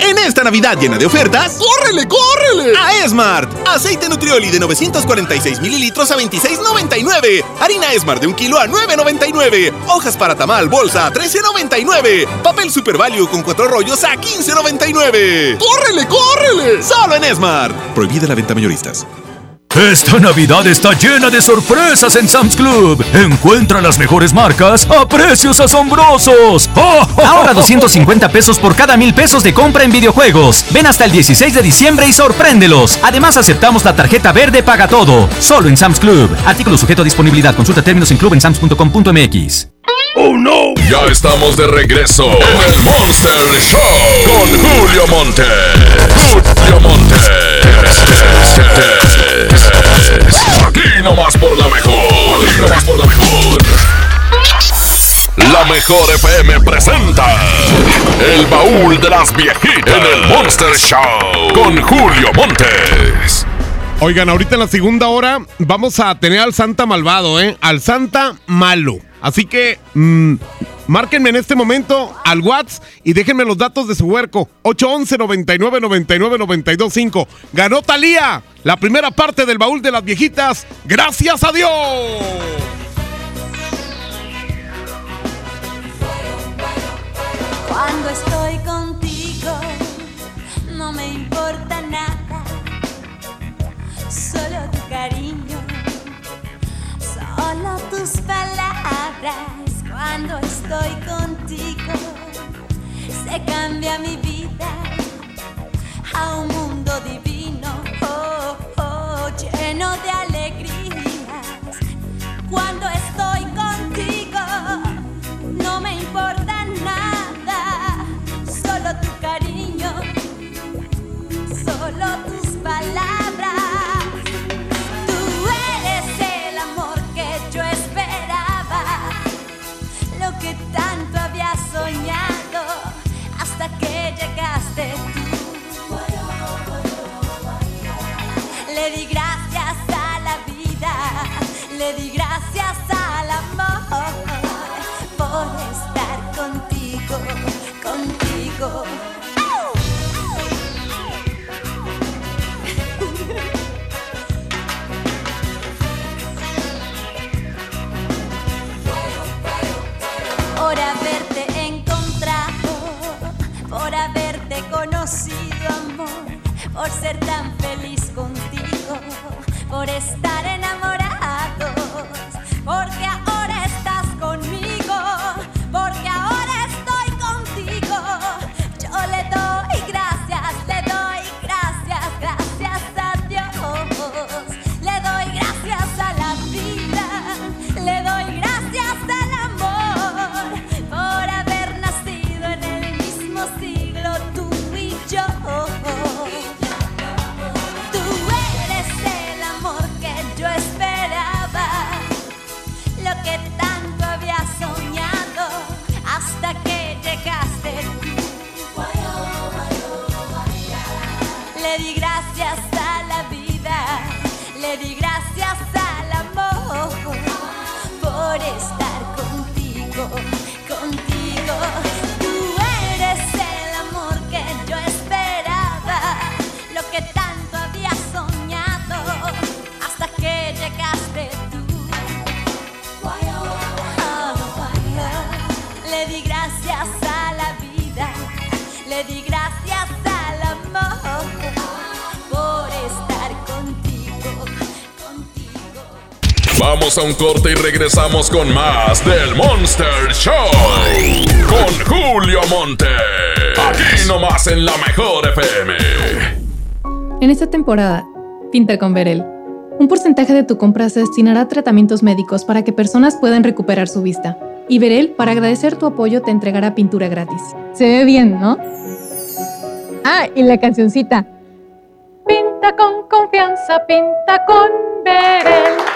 En esta Navidad llena de ofertas, ¡córrele, córrele! A Esmart. Aceite Nutrioli de 946 mililitros a 26.99. Harina Esmart de un kilo a 9.99. Hojas para tamal bolsa a 13.99. Papel Super Value con cuatro rollos a 15.99. ¡Córrele, córrele! Solo en Esmart. Prohibida la venta mayoristas.
Esta Navidad está llena de sorpresas en Sam's Club. Encuentra las mejores marcas a precios asombrosos.
Ahorra 250 pesos por cada mil pesos de compra en videojuegos. Ven hasta el 16 de diciembre y sorpréndelos. Además, aceptamos la tarjeta verde Paga Todo. Solo en Sam's Club. Artículo sujeto a disponibilidad. Consulta términos en club.
¡Oh, no! Ya estamos de regreso en el Monster Show con Julio Monte. Julio Monte. Aquí nomás por la mejor. Aquí nomás por la mejor. La mejor FM presenta El baúl de las viejitas en el Monster Show con Julio Montes.
Oigan, ahorita en la segunda hora vamos a tener al Santa malvado, ¿eh? Al Santa malo. Así que mm, márquenme en este momento al WhatsApp y déjenme los datos de su huerco. 811 99 99 925. Ganó Talía la primera parte del baúl de las viejitas. ¡Gracias a Dios!
Cuando estoy contigo, no me importa nada, solo tu cariño, solo tus palabras. Cuando estoy contigo, se cambia mi vida a un mundo divino, oh, oh, lleno de alegrías. Cuando estoy contigo, no me importa nada, solo tu cariño, solo tus palabras. Le di gracias a la vida, le di gracias al amor por estar contigo, contigo. por haberte encontrado, por haberte conocido, amor, por ser tan feliz por estar enamorados, porque
Vamos a un corte y regresamos con más del Monster Show. Con Julio Monte. Aquí nomás en la mejor FM.
En esta temporada, pinta con Verel. Un porcentaje de tu compra se destinará a tratamientos médicos para que personas puedan recuperar su vista. Y Verel, para agradecer tu apoyo, te entregará pintura gratis. Se ve bien, ¿no? Ah, y la cancioncita. Pinta con confianza, pinta con Verel.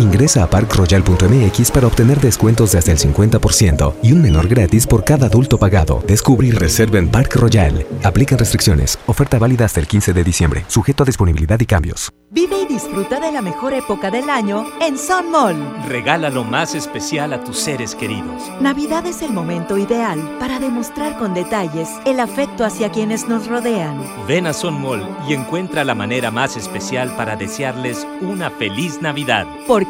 Ingresa a parkroyal.mx para obtener descuentos de hasta el 50% y un menor gratis por cada adulto pagado. Descubre y reserva en Park Royal. Aplican restricciones. Oferta válida hasta el 15 de diciembre. Sujeto a disponibilidad y cambios.
Vive y disfruta de la mejor época del año en Sun Mall.
Regala lo más especial a tus seres queridos.
Navidad es el momento ideal para demostrar con detalles el afecto hacia quienes nos rodean.
Ven a Sun Mall y encuentra la manera más especial para desearles una feliz Navidad.
Porque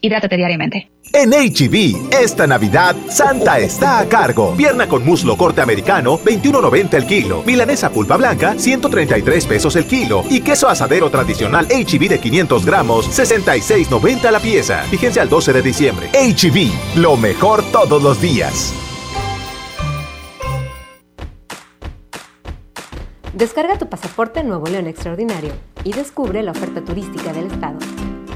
Hidrátate diariamente. En HB, esta Navidad, Santa está a cargo. Pierna con muslo corte americano, 21.90 el kilo. Milanesa pulpa blanca, 133 pesos el kilo. Y queso asadero tradicional HB de 500 gramos, 66.90 la pieza. Fíjense al 12 de diciembre. HB, lo mejor todos los días.
Descarga tu pasaporte Nuevo León Extraordinario y descubre la oferta turística del estado.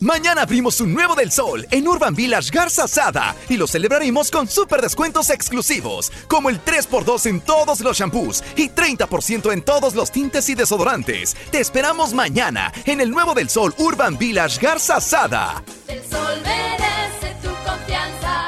Mañana abrimos un nuevo del sol en Urban Village Garza Sada y lo celebraremos con super descuentos exclusivos, como el 3x2 en todos los shampoos y 30% en todos los tintes y desodorantes. Te esperamos mañana en el nuevo del sol Urban Village Garza Sada.
El sol merece tu confianza.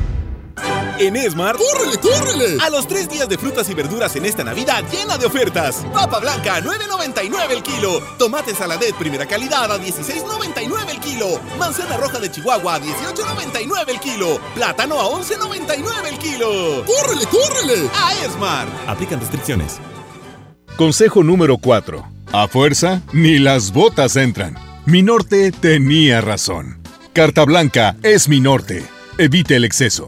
En Esmar, ¡córrele, córrele! A los tres días de frutas y verduras en esta Navidad llena de ofertas. Papa blanca a 9.99 el kilo. Tomate saladet primera calidad a 16.99 el kilo. Manzana roja de Chihuahua a 18.99 el kilo. Plátano a 11.99 el kilo. ¡Córrele, córrele! A Esmar. Aplican restricciones.
Consejo número 4. A fuerza, ni las botas entran. Mi norte tenía razón. Carta blanca es mi norte. Evite el exceso.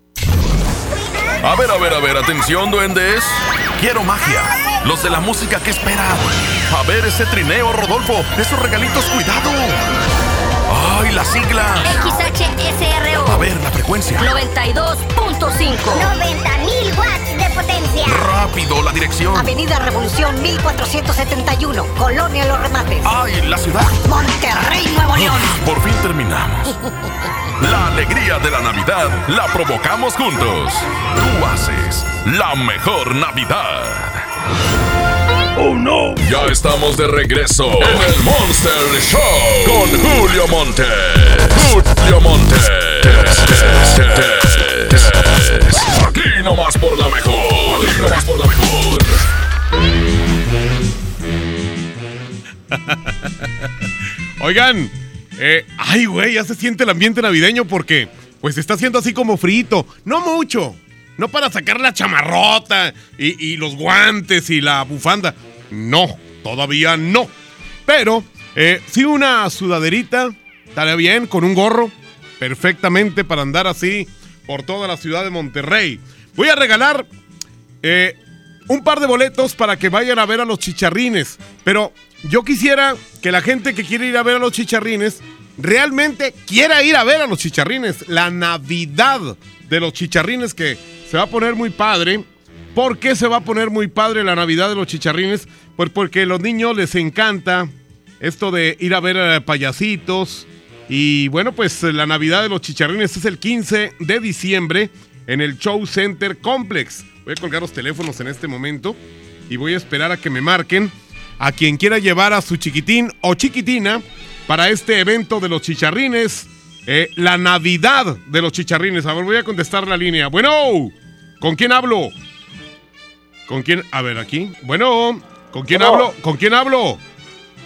A ver, a ver, a ver, atención, duendes. Quiero magia. Los de la música que esperan. A ver ese trineo, Rodolfo. Esos regalitos, cuidado. ¡Ay, la sigla!
XHSRO.
A ver, la frecuencia.
92.5. 90.000 watts de potencia.
Rápido, la dirección.
Avenida Revolución 1471. Colonia Los Remates.
¡Ay, la ciudad!
Monterrey, Nuevo León.
Por fin terminamos. La alegría de la Navidad la provocamos juntos. Tú haces la mejor Navidad. ¡Oh, no! Ya estamos de regreso en el Monster Show con Julio Monte. Julio Monte. Aquí nomás por la mejor. Aquí nomás por la mejor.
Oigan, eh, ay, güey, ya se siente el ambiente navideño porque, pues, está haciendo así como frito. No mucho. No para sacar la chamarrota y, los guantes y la bufanda. No, todavía no. Pero, eh, sí una sudaderita, estaría bien, con un gorro, perfectamente para andar así por toda la ciudad de Monterrey. Voy a regalar eh, un par de boletos para que vayan a ver a los chicharrines. Pero yo quisiera que la gente que quiere ir a ver a los chicharrines realmente quiera ir a ver a los chicharrines. La Navidad de los chicharrines que se va a poner muy padre. ¿Por qué se va a poner muy padre la Navidad de los chicharrines? Pues porque a los niños les encanta esto de ir a ver a payasitos. Y bueno, pues la Navidad de los chicharrines es el 15 de diciembre en el Show Center Complex. Voy a colgar los teléfonos en este momento y voy a esperar a que me marquen a quien quiera llevar a su chiquitín o chiquitina para este evento de los chicharrines. eh, la Navidad de los chicharrines. A ver, voy a contestar la línea. Bueno, ¿con quién hablo? ¿Con quién? A ver, aquí. Bueno, ¿con quién hablo? ¿Con quién hablo?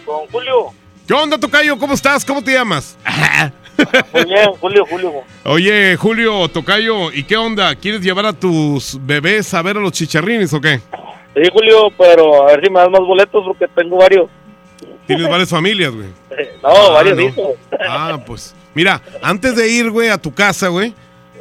Con Julio.
¿Qué onda, Tocayo? ¿Cómo estás? ¿Cómo te llamas?
Muy bien, Julio, Julio.
Oye, Julio, Tocayo, ¿y qué onda? ¿Quieres llevar a tus bebés a ver a los chicharrines o qué?
Sí, Julio, pero a ver si me das más boletos porque tengo varios.
Tienes varias familias, güey.
No,
Ah,
varios
no.
hijos.
Ah, pues. Mira, antes de ir, güey, a tu casa, güey,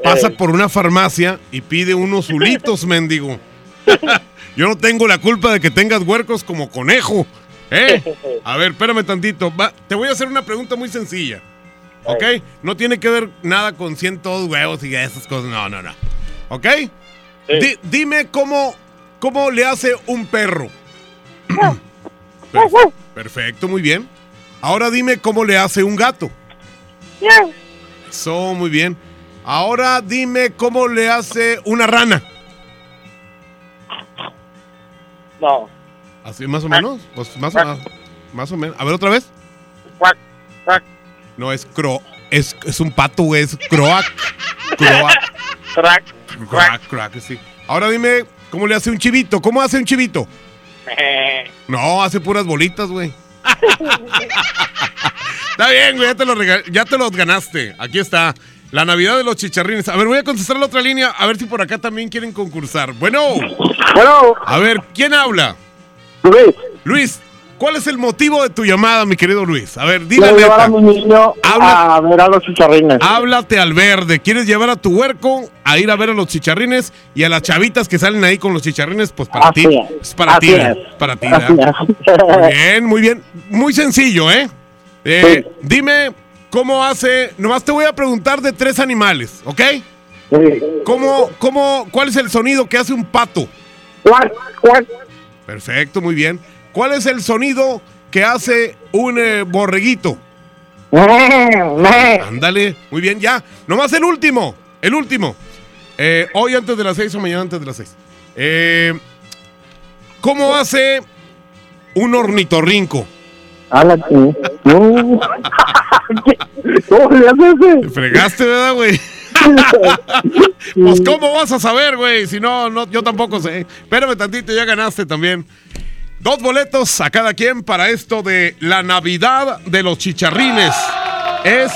pasa por una farmacia y pide unos zulitos, mendigo. Yo no tengo la culpa de que tengas huercos como conejo. ¿Eh? A ver, espérame tantito. Va, te voy a hacer una pregunta muy sencilla. ¿Ok? No tiene que ver nada con cientos huevos y esas cosas. No, no, no. ¿Ok? Di- dime cómo, cómo le hace un perro. Per- Perfecto, muy bien. Ahora dime cómo le hace un gato. Eso, muy bien. Ahora dime cómo le hace una rana.
No.
Así más o menos. Pues más, o, más o menos. A ver otra vez. No es cro. Es, es un pato, güey. Es croac. Croac.
Crack.
Crack, crack, sí. Ahora dime cómo le hace un chivito. ¿Cómo hace un chivito? No, hace puras bolitas, güey. Está bien, güey, ya te, lo rega- ya te los ganaste. Aquí está. La Navidad de los chicharrines. A ver, voy a contestar la otra línea. A ver si por acá también quieren concursar. Bueno.
Bueno.
A ver, ¿quién habla?
Luis.
Luis, ¿cuál es el motivo de tu llamada, mi querido Luis? A ver, dile
Quiero llevar a mi niño a ver a los chicharrines.
Háblate al verde. ¿Quieres llevar a tu huerco a ir a ver a los chicharrines y a las chavitas que salen ahí con los chicharrines? Pues para ti.
es.
Es para ti. Para ti.
Es.
Muy bien, muy bien. Muy sencillo, ¿eh? Eh, Dime cómo hace. Nomás te voy a preguntar de tres animales, ¿ok? ¿Cómo, cómo, ¿Cuál es el sonido que hace un pato? Perfecto, muy bien. ¿Cuál es el sonido que hace un eh, borreguito? Ándale, muy bien, ya. Nomás el último, el último. Eh, hoy antes de las seis o mañana antes de las seis. Eh, ¿Cómo hace un ornitorrinco?
¿Cómo le haces
Te fregaste, ¿verdad, güey? pues, ¿cómo vas a saber, güey? Si no, no, yo tampoco sé. Espérame tantito, ya ganaste también. Dos boletos a cada quien para esto de la Navidad de los Chicharrines. Es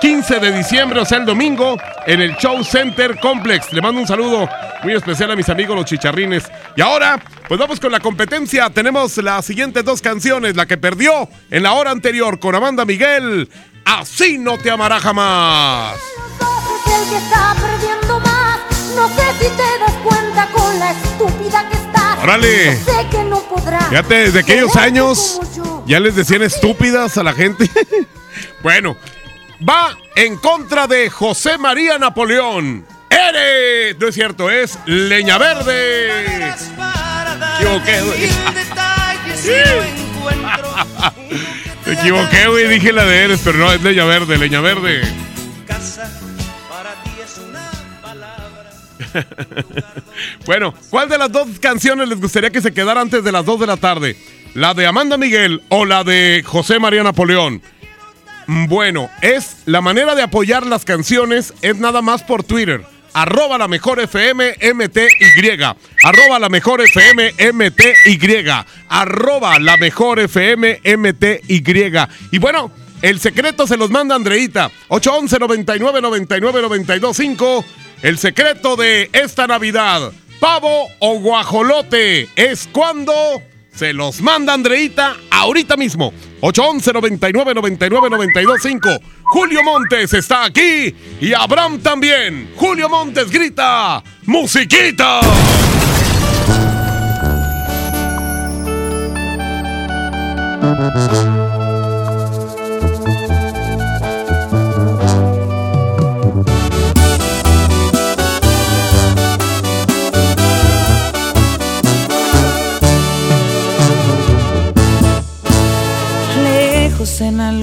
15 de diciembre, o sea, el domingo, en el Show Center Complex. Le mando un saludo muy especial a mis amigos los Chicharrines. Y ahora, pues vamos con la competencia. Tenemos las siguientes dos canciones. La que perdió en la hora anterior con Amanda Miguel. Así no te amará jamás.
Que está perdiendo más. No sé si te das cuenta con la estúpida que.
Órale.
Yo sé que no podrás.
Fíjate, desde aquellos años ya les decían estúpidas a la gente. bueno, va en contra de José María Napoleón. ¡Eres! No es cierto, es Leña Verde. Me equivoqué, güey. Me equivoqué, güey. Dije la de Eres, pero no, es Leña Verde, Leña Verde. bueno, ¿cuál de las dos canciones les gustaría que se quedara antes de las 2 de la tarde? ¿La de Amanda Miguel o la de José María Napoleón? Mm, Bueno, es la manera de apoyar las canciones es nada más por Twitter. Arroba la mejor FM MTY. Arroba la mejor FM MTY. Arroba la mejor FM MTY. Y bueno, el secreto se los manda Andreita. 811 99 99 92 5. El secreto de esta Navidad. Pavo o guajolote. Es cuando se los manda Andreita ahorita mismo. 811 99 99 92 5. Julio Montes está aquí y Abraham también. Julio Montes grita: ¡Musiquita!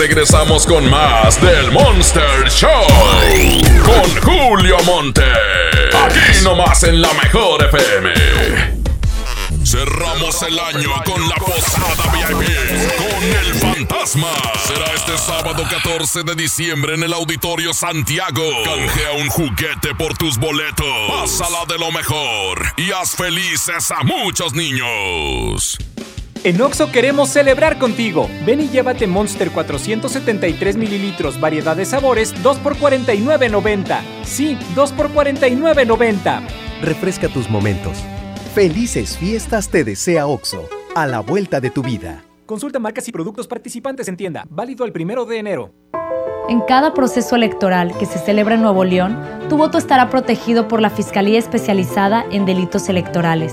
Regresamos con más del Monster Show. Con Julio Monte. Aquí nomás en la mejor FM. Cerramos el año con la posada VIP con el fantasma. Será este sábado 14 de diciembre en el Auditorio Santiago. Canjea un juguete por tus boletos. Pásala de lo mejor y haz felices a muchos niños.
En Oxo queremos celebrar contigo. Ven y llévate Monster 473 mililitros, variedad de sabores, 2 por 49.90. Sí, 2 por 49.90.
Refresca tus momentos. Felices fiestas te desea OXO, a la vuelta de tu vida.
Consulta marcas y productos participantes en tienda. Válido el primero de enero.
En cada proceso electoral que se celebra en Nuevo León, tu voto estará protegido por la Fiscalía Especializada en Delitos Electorales.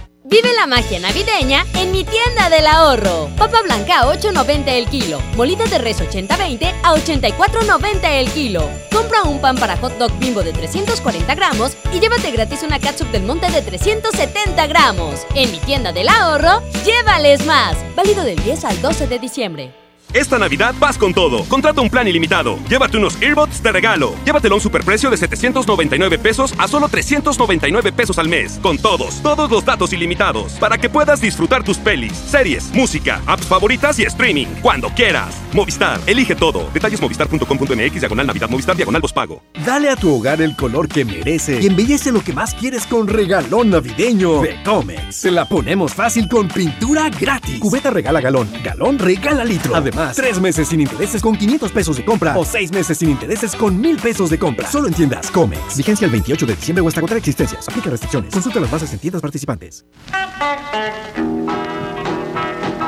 Vive la magia navideña en mi tienda del ahorro. Papa blanca a 8.90 el kilo. Molida de res 80-20 a 84.90 el kilo. Compra un pan para hot dog bimbo de 340 gramos y llévate gratis una catsup del monte de 370 gramos. En mi tienda del ahorro, llévales más. Válido del 10 al 12 de diciembre.
Esta Navidad vas con todo. Contrata un plan ilimitado. Llévate unos earbuds de regalo. Llévatelo a un superprecio de 799 pesos a solo 399 pesos al mes. Con todos, todos los datos ilimitados. Para que puedas disfrutar tus pelis, series, música, apps favoritas y streaming. Cuando quieras. Movistar, elige todo. Detalles movistar.com.mx, diagonal Navidad, Movistar, diagonal pago.
Dale a tu hogar el color que merece y embellece lo que más quieres con regalón navideño de Comex. Se la ponemos fácil con pintura gratis. Cubeta regala galón, galón regala litro. Además, tres meses sin intereses con 500 pesos de compra o seis meses sin intereses con 1000 pesos de compra. Solo en tiendas Comex. Vigencia el 28 de diciembre o hasta agotar existencias. Aplica restricciones. Consulta las bases en tiendas participantes.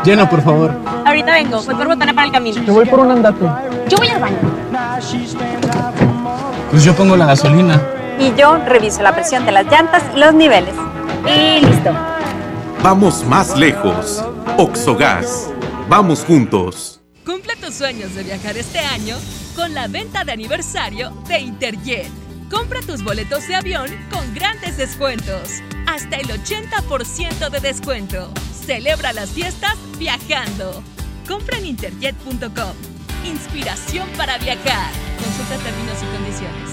Llena, por favor.
Ahorita vengo, voy por botana para el camino.
Te voy por un andate.
Yo voy al baño.
Pues yo pongo la gasolina.
Y yo reviso la presión de las llantas y los niveles. Y listo.
Vamos más lejos. Oxogas. Vamos juntos.
Cumple tus sueños de viajar este año con la venta de aniversario de Interjet. Compra tus boletos de avión con grandes descuentos. Hasta el 80% de descuento. Celebra las fiestas viajando. Compra en interjet.com. Inspiración para viajar. Consulta términos y condiciones.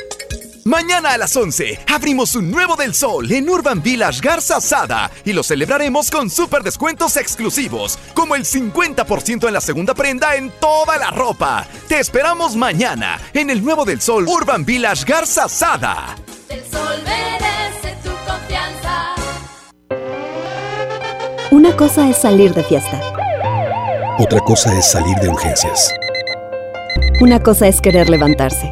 Mañana a las 11 abrimos un nuevo del sol en Urban Village Garza Sada y lo celebraremos con super descuentos exclusivos, como el 50% en la segunda prenda en toda la ropa. Te esperamos mañana en el nuevo del sol Urban Village Garza Sada.
El sol merece tu confianza.
Una cosa es salir de fiesta.
Otra cosa es salir de urgencias.
Una cosa es querer levantarse.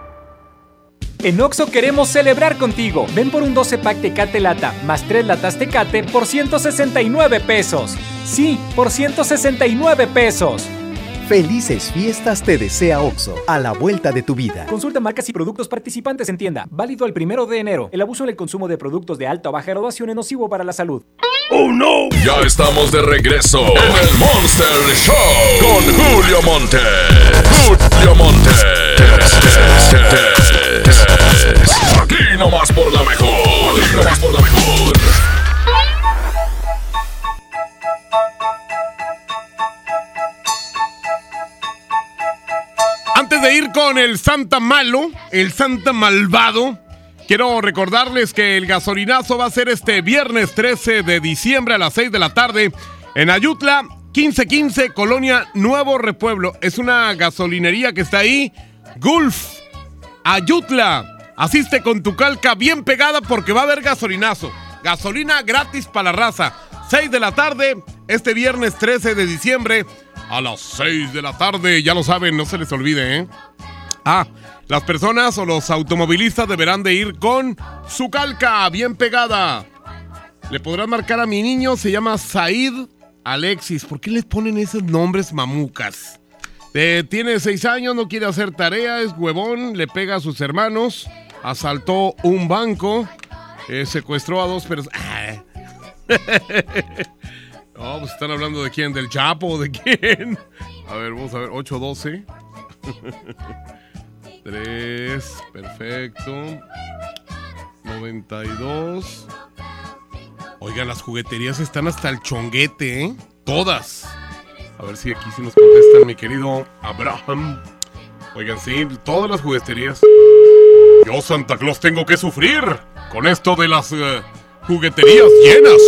En Oxo queremos celebrar contigo. Ven por un 12 pack Tecate Lata más 3 latas Tecate por 169 pesos. Sí, por 169 pesos.
Felices fiestas te desea OXO, a la vuelta de tu vida.
Consulta marcas y productos participantes en tienda. Válido el primero de enero. El abuso en el consumo de productos de alta o baja graduación es nocivo para la salud.
¡Oh no! Ya estamos de regreso en el Monster Show con Julio Monte. Julio Monte. Aquí nomás por la mejor. Aquí nomás por la mejor.
Antes de ir con el Santa Malo, el Santa Malvado, quiero recordarles que el gasolinazo va a ser este viernes 13 de diciembre a las 6 de la tarde en Ayutla, 1515, Colonia Nuevo Repueblo. Es una gasolinería que está ahí, Gulf, Ayutla. Asiste con tu calca bien pegada porque va a haber gasolinazo. Gasolina gratis para la raza. 6 de la tarde, este viernes 13 de diciembre, a las 6 de la tarde. Ya lo saben, no se les olvide, ¿eh? Ah, las personas o los automovilistas deberán de ir con su calca bien pegada. Le podrán marcar a mi niño, se llama Said Alexis. ¿Por qué les ponen esos nombres mamucas? Eh, tiene seis años, no quiere hacer tarea, es huevón, le pega a sus hermanos, asaltó un banco, eh, secuestró a dos personas. no, pues están hablando de quién, del Chapo de quién. A ver, vamos a ver, 812. 3, perfecto. 92. Oigan, las jugueterías están hasta el chonguete, ¿eh? Todas. A ver si aquí sí nos contestan, mi querido Abraham. Oigan, sí, todas las jugueterías. Yo, Santa Claus, tengo que sufrir con esto de las eh, jugueterías llenas.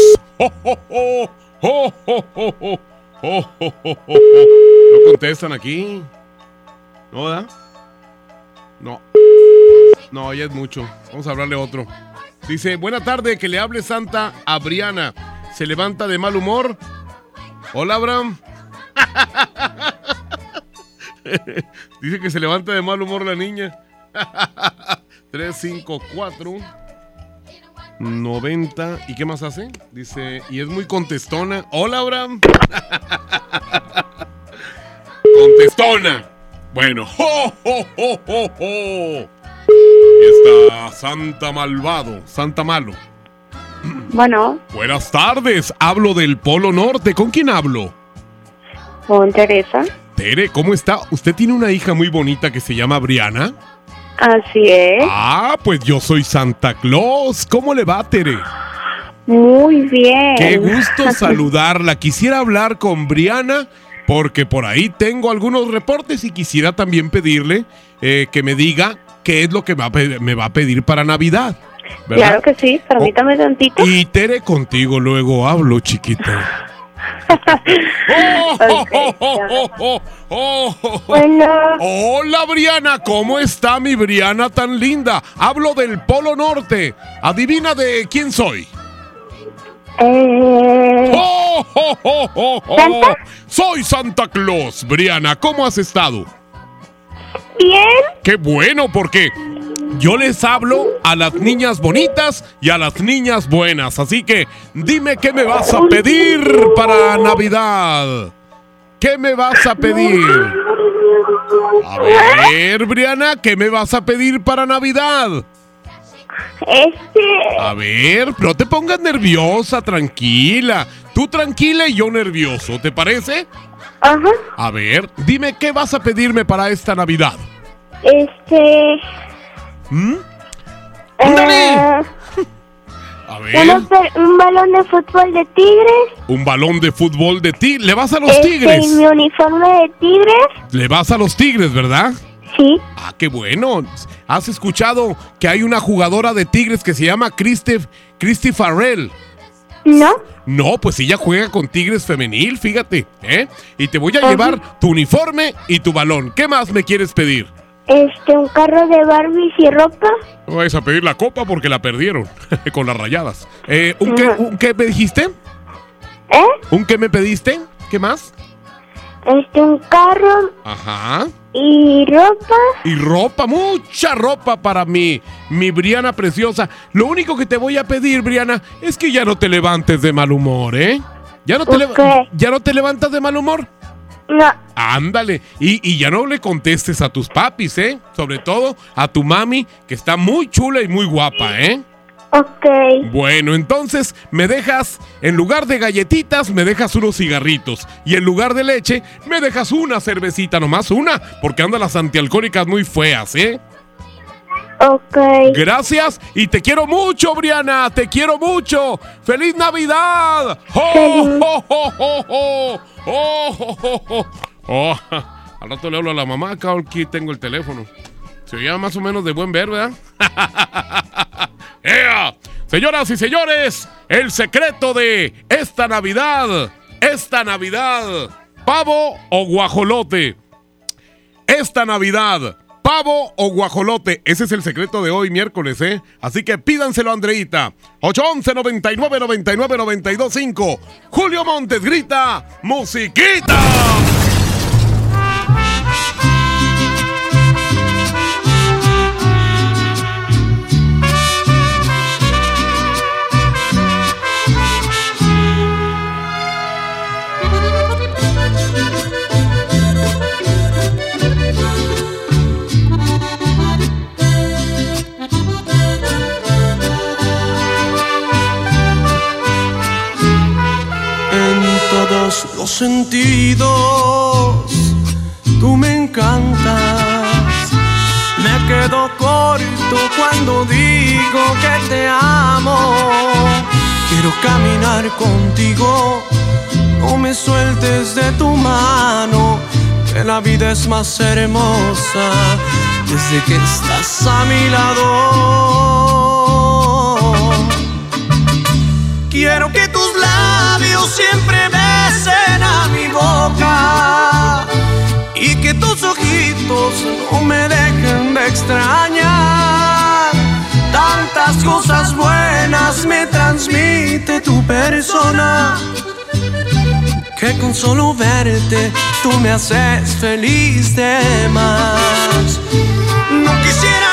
¿No contestan aquí? ¿No, da? No. No, ya es mucho. Vamos a hablarle otro. Dice, buena tarde, que le hable Santa a Briana. Se levanta de mal humor. Hola, Abraham. Dice que se levanta de mal humor la niña. 3, 5, 4, 90. ¿Y qué más hace? Dice, y es muy contestona. Hola, Abraham. contestona. Bueno. ¡Jo, jo, jo, jo, jo! Y está Santa Malvado, Santa Malo.
Bueno,
Buenas tardes, hablo del Polo Norte. ¿Con quién hablo?
Con Teresa.
Tere, ¿cómo está? ¿Usted tiene una hija muy bonita que se llama Briana?
Así es.
Ah, pues yo soy Santa Claus. ¿Cómo le va, Tere?
Muy bien.
Qué gusto saludarla. Quisiera hablar con Briana porque por ahí tengo algunos reportes y quisiera también pedirle eh, que me diga qué es lo que va me va a pedir para Navidad. ¿verdad?
Claro que sí, permítame tantito.
Y Tere, contigo luego hablo, chiquita.
Bueno.
Hola, Briana. ¿Cómo está mi Briana tan linda? Hablo del Polo Norte. Adivina de quién soy.
Eh,
¡Oh, oh, oh, oh, oh! Soy Santa Claus. Briana, ¿cómo has estado?
Bien.
Qué bueno, porque yo les hablo a las niñas bonitas y a las niñas buenas. Así que dime qué me vas a pedir para Navidad. ¿Qué me vas a pedir? A ver, Briana, ¿qué me vas a pedir para Navidad?
Este.
A ver, no te pongas nerviosa, tranquila. Tú tranquila y yo nervioso, ¿te parece?
Ajá.
A ver, dime qué vas a pedirme para esta Navidad.
Este.
¿Mm?
eh,
A ver,
unos pe- un balón de fútbol de tigres.
un balón de fútbol de ti. ¿Le vas a los
este,
tigres?
mi uniforme de tigres.
Le vas a los tigres, ¿verdad?
Sí.
Ah, qué bueno. ¿Has escuchado que hay una jugadora de tigres que se llama Christy, Christy Farrell?
No.
No, pues ella juega con Tigres Femenil, fíjate, ¿eh? Y te voy a llevar tu uniforme y tu balón. ¿Qué más me quieres pedir?
Este, un carro de Barbies y ropa.
No vais a pedir la copa porque la perdieron con las rayadas. Eh, ¿un, qué, un qué me dijiste?
¿Eh?
¿Un qué me pediste? ¿Qué más?
Este, un carro
Ajá.
y ropa.
Y ropa, mucha ropa para mí, mi Briana preciosa. Lo único que te voy a pedir, Briana, es que ya no te levantes de mal humor, ¿eh? ¿Ya no te? ¿ya no te levantas de mal humor?
No.
Ándale. Y, y ya no le contestes a tus papis, ¿eh? Sobre todo a tu mami, que está muy chula y muy guapa, ¿eh?
Ok.
Bueno, entonces me dejas, en lugar de galletitas, me dejas unos cigarritos. Y en lugar de leche, me dejas una cervecita, nomás una, porque andan las antialcohólicas muy feas, ¿eh?
Ok.
Gracias y te quiero mucho, Briana, te quiero mucho. ¡Feliz Navidad! ¡Oh, oh, oh, oh! Oh, Al rato le hablo a la mamá, acá aquí tengo el teléfono. Se oía más o menos de buen ver, ¿verdad? ¡Ea! Señoras y señores, el secreto de esta Navidad, esta Navidad, pavo o guajolote. Esta Navidad, pavo o guajolote. Ese es el secreto de hoy, miércoles, ¿eh? Así que pídanselo, Andreita. 811 99 99 92 5. Julio Montes grita: ¡Musiquita!
Los sentidos. Tú me encantas. Me quedo corto cuando digo que te amo. Quiero caminar contigo. No me sueltes de tu mano. Que la vida es más hermosa desde que estás a mi lado. Quiero que tus labios siempre besen a mi boca y que tus ojitos no me dejen de extrañar. Tantas cosas buenas me transmite tu persona que con solo verte tú me haces feliz de más. No quisiera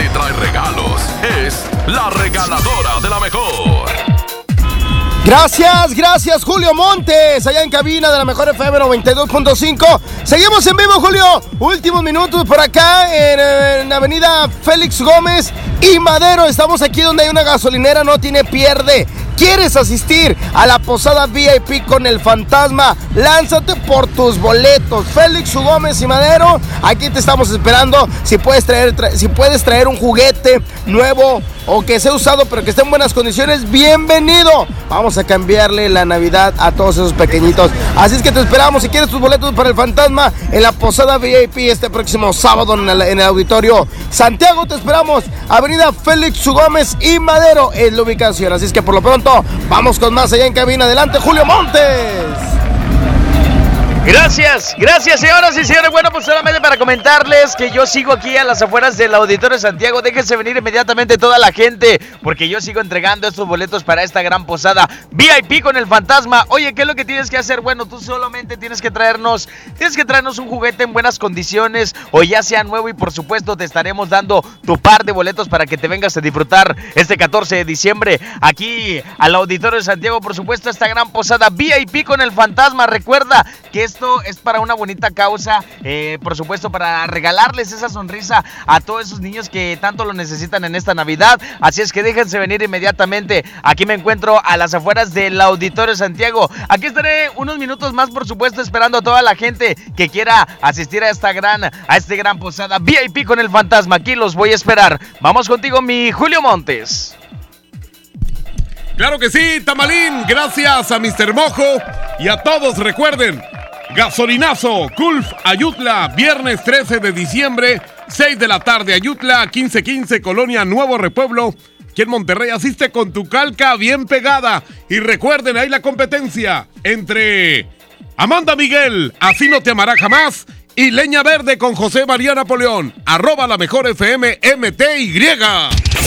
Sí trae regalos. Es la regaladora de la mejor.
Gracias, gracias Julio Montes, allá en cabina de la mejor FM 92.5. Seguimos en vivo, Julio. Últimos minutos por acá en, en Avenida Félix Gómez y Madero. Estamos aquí donde hay una gasolinera, no tiene pierde. ¿Quieres asistir a la posada VIP con el fantasma? Lánzate por tus boletos. Félix Gómez y Madero, aquí te estamos esperando. Si puedes traer, tra- si puedes traer un juguete nuevo o que sea usado pero que esté en buenas condiciones, bienvenido. Vamos a cambiarle la Navidad a todos esos pequeñitos. Así es que te esperamos. Si quieres tus boletos para el fantasma en la posada VIP este próximo sábado en el, auditorio Santiago, te esperamos. Avenida Félix Gómez y Madero es la ubicación. Así es que por lo pronto, vamos con más allá en cabina. Adelante, Julio Montes.
Gracias, gracias señoras y señores. Bueno, pues solamente para comentarles que yo sigo aquí a las afueras del Auditorio de Santiago. Déjense venir inmediatamente toda la gente, porque yo sigo entregando estos boletos para esta gran posada VIP con el fantasma. Oye, ¿qué es lo que tienes que hacer? Bueno, tú solamente tienes que traernos, tienes que traernos un juguete en buenas condiciones o ya sea nuevo y por supuesto te estaremos dando tu par de boletos para que te vengas a disfrutar este 14 de diciembre aquí al Auditorio de Santiago. Por supuesto, esta gran posada VIP con el fantasma. Recuerda que es para una bonita causa, eh, por supuesto, para regalarles esa sonrisa a todos esos niños que tanto lo necesitan en esta Navidad. Así es que déjense venir inmediatamente. Aquí me encuentro a las afueras del Auditorio Santiago. Aquí estaré unos minutos más, por supuesto, esperando a toda la gente que quiera asistir a esta gran, a este gran posada VIP con el fantasma. Aquí los voy a esperar. Vamos contigo, mi Julio Montes.
Claro que sí, Tamalín. Gracias a Mr. Mojo y a todos. Recuerden, gasolinazo, Culf, Ayutla, viernes 13 de diciembre, 6 de la tarde, Ayutla, 1515, Colonia Nuevo Repueblo. Aquí en Monterrey asiste con tu calca bien pegada. Y recuerden, ahí la competencia entre Amanda Miguel, así no te amará jamás. Y Leña Verde con José María Napoleón. Arroba la mejor FM MTY.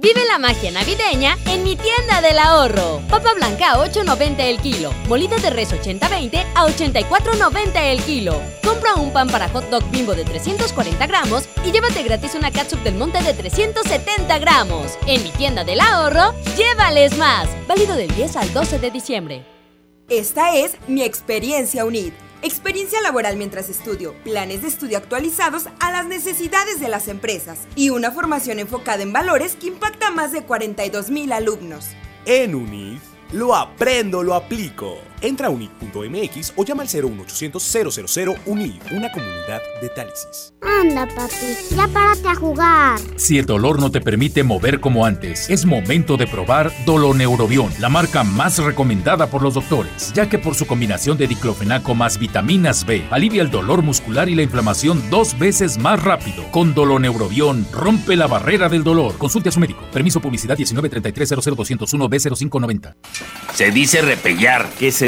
Vive la magia navideña en mi tienda del ahorro. Papa blanca a 8.90 el kilo. Molida de res 80-20 a 84.90 el kilo. Compra un pan para hot dog bimbo de 340 gramos y llévate gratis una catsup del monte de 370 gramos. En mi tienda del ahorro, llévales más. Válido del 10 al 12 de diciembre.
Esta es mi experiencia UNID. Experiencia laboral mientras estudio, planes de estudio actualizados a las necesidades de las empresas y una formación enfocada en valores que impacta a más de 42 mil alumnos.
En UNID, lo aprendo, lo aplico. Entra a unid.mx o llama al 01800 000 UNID, una comunidad de Tálisis.
Anda, papi, ya párate a jugar.
Si el dolor no te permite mover como antes, es momento de probar Doloneurobion, la marca más recomendada por los doctores, ya que por su combinación de diclofenaco más vitaminas B, alivia el dolor muscular y la inflamación dos veces más rápido. Con Doloneurobion, rompe la barrera del dolor. Consulte a su médico. Permiso publicidad 1933 00201 B0590.
Se dice repellar. ¿Qué se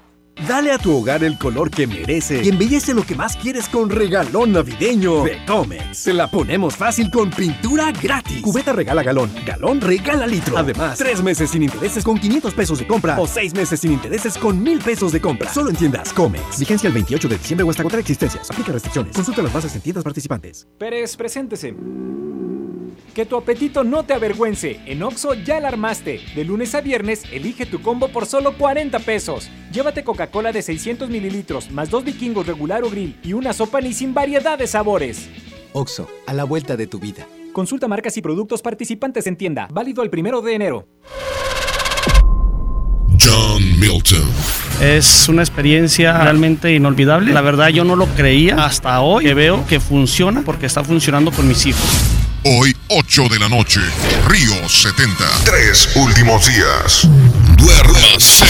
Dale a tu hogar el color que merece y embellece lo que más quieres con regalón navideño de Comex. Te la ponemos fácil con pintura gratis. Cubeta regala galón, galón regala litro. Además, tres meses sin intereses con 500 pesos de compra o seis meses sin intereses con 1000 pesos de compra. Solo en tiendas Comex. Vigencia el 28 de diciembre o hasta agotar existencias. Aplica restricciones. Consulta las bases en tiendas participantes.
Pérez, preséntese. Que tu apetito no te avergüence. En Oxo ya la armaste. De lunes a viernes, elige tu combo por solo 40 pesos. Llévate Coca-Cola de 600 mililitros, más dos vikingos regular o grill y una sopa ni sin variedad de sabores.
Oxo, a la vuelta de tu vida.
Consulta marcas y productos participantes en tienda. Válido el primero de enero.
John Milton.
Es una experiencia realmente inolvidable. La verdad yo no lo creía hasta hoy que veo que funciona porque está funcionando con mis hijos.
Hoy, 8 de la noche, Río 70. Tres últimos días. Duérmase.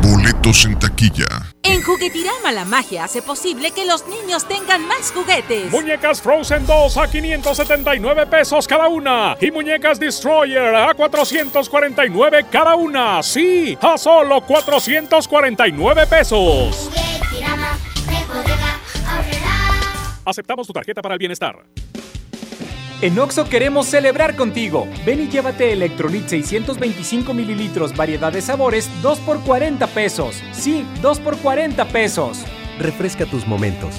Boletos en taquilla.
En Juguetirama la magia hace posible que los niños tengan más juguetes.
Muñecas Frozen 2 a 579 pesos cada una. Y muñecas Destroyer a 449 cada una. Sí, a solo 449 pesos. Aceptamos tu tarjeta para el bienestar.
En Oxo queremos celebrar contigo. Ven y llévate Electrolit 625 mililitros, variedad de sabores, 2 por 40 pesos. Sí, 2 por 40 pesos.
Refresca tus momentos.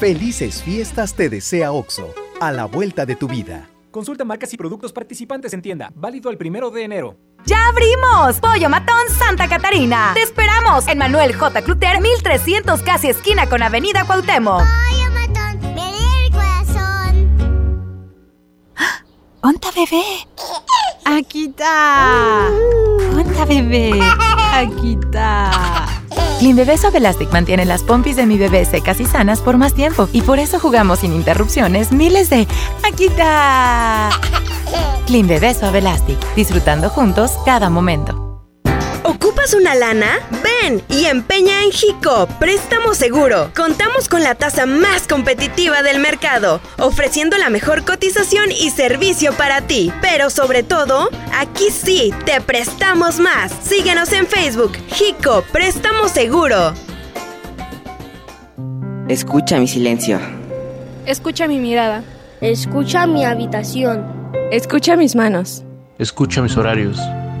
Felices fiestas te desea OXO, a la vuelta de tu vida.
Consulta marcas y productos participantes en tienda. Válido el primero de enero.
¡Ya abrimos! Pollo Matón Santa Catarina. Te esperamos en Manuel J. Cluter, 1300 casi esquina con Avenida Cuauhtémoc.
Pollo
¡Onta bebé! Aquí está. ¡Onta bebé! Aquí está. Clean Bebé Suave Elastic mantiene las pompis de mi bebé secas y sanas por más tiempo y por eso jugamos sin interrupciones miles de aquí está. Clean Bebé Suave Elastic, disfrutando juntos cada momento.
¿Ocupas una lana? Ven y empeña en Jico, préstamo seguro. Contamos con la tasa más competitiva del mercado, ofreciendo la mejor cotización y servicio para ti. Pero sobre todo, aquí sí, te prestamos más. Síguenos en Facebook, Jico, préstamo seguro.
Escucha mi silencio.
Escucha mi mirada.
Escucha mi habitación.
Escucha mis manos.
Escucha mis horarios.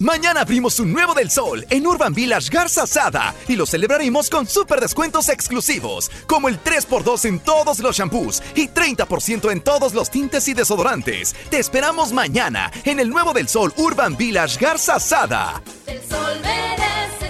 Mañana abrimos un nuevo del sol en Urban Village Garza Sada y lo celebraremos con super descuentos exclusivos, como el 3x2 en todos los shampoos y 30% en todos los tintes y desodorantes. Te esperamos mañana en el nuevo del sol Urban Village Garza Sada.
El sol merece.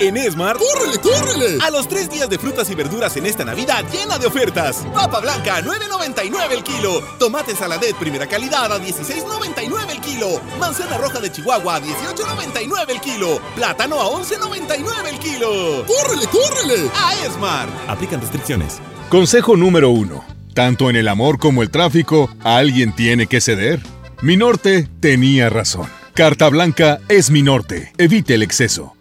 En Esmar, ¡córrele, córrele! A los tres días de frutas y verduras en esta Navidad llena de ofertas. Papa blanca, 9.99 el kilo. Tomate saladet primera calidad a 16.99 el kilo. Manzana roja de Chihuahua a 18.99 el kilo. Plátano a 11.99 el kilo. ¡Córrele, córrele! A Esmar. Aplican restricciones.
Consejo número uno. Tanto en el amor como el tráfico, alguien tiene que ceder. Mi norte tenía razón. Carta blanca es mi norte. Evite el exceso.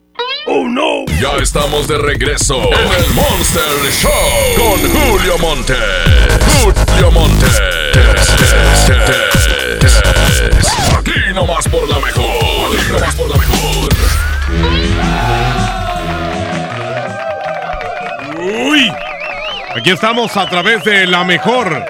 ¡Oh, no! Ya estamos de regreso en el Monster Show con Julio Monte. Julio Monte. Aquí nomás por la mejor. Aquí nomás por la mejor.
Uy. Aquí estamos a través de la mejor.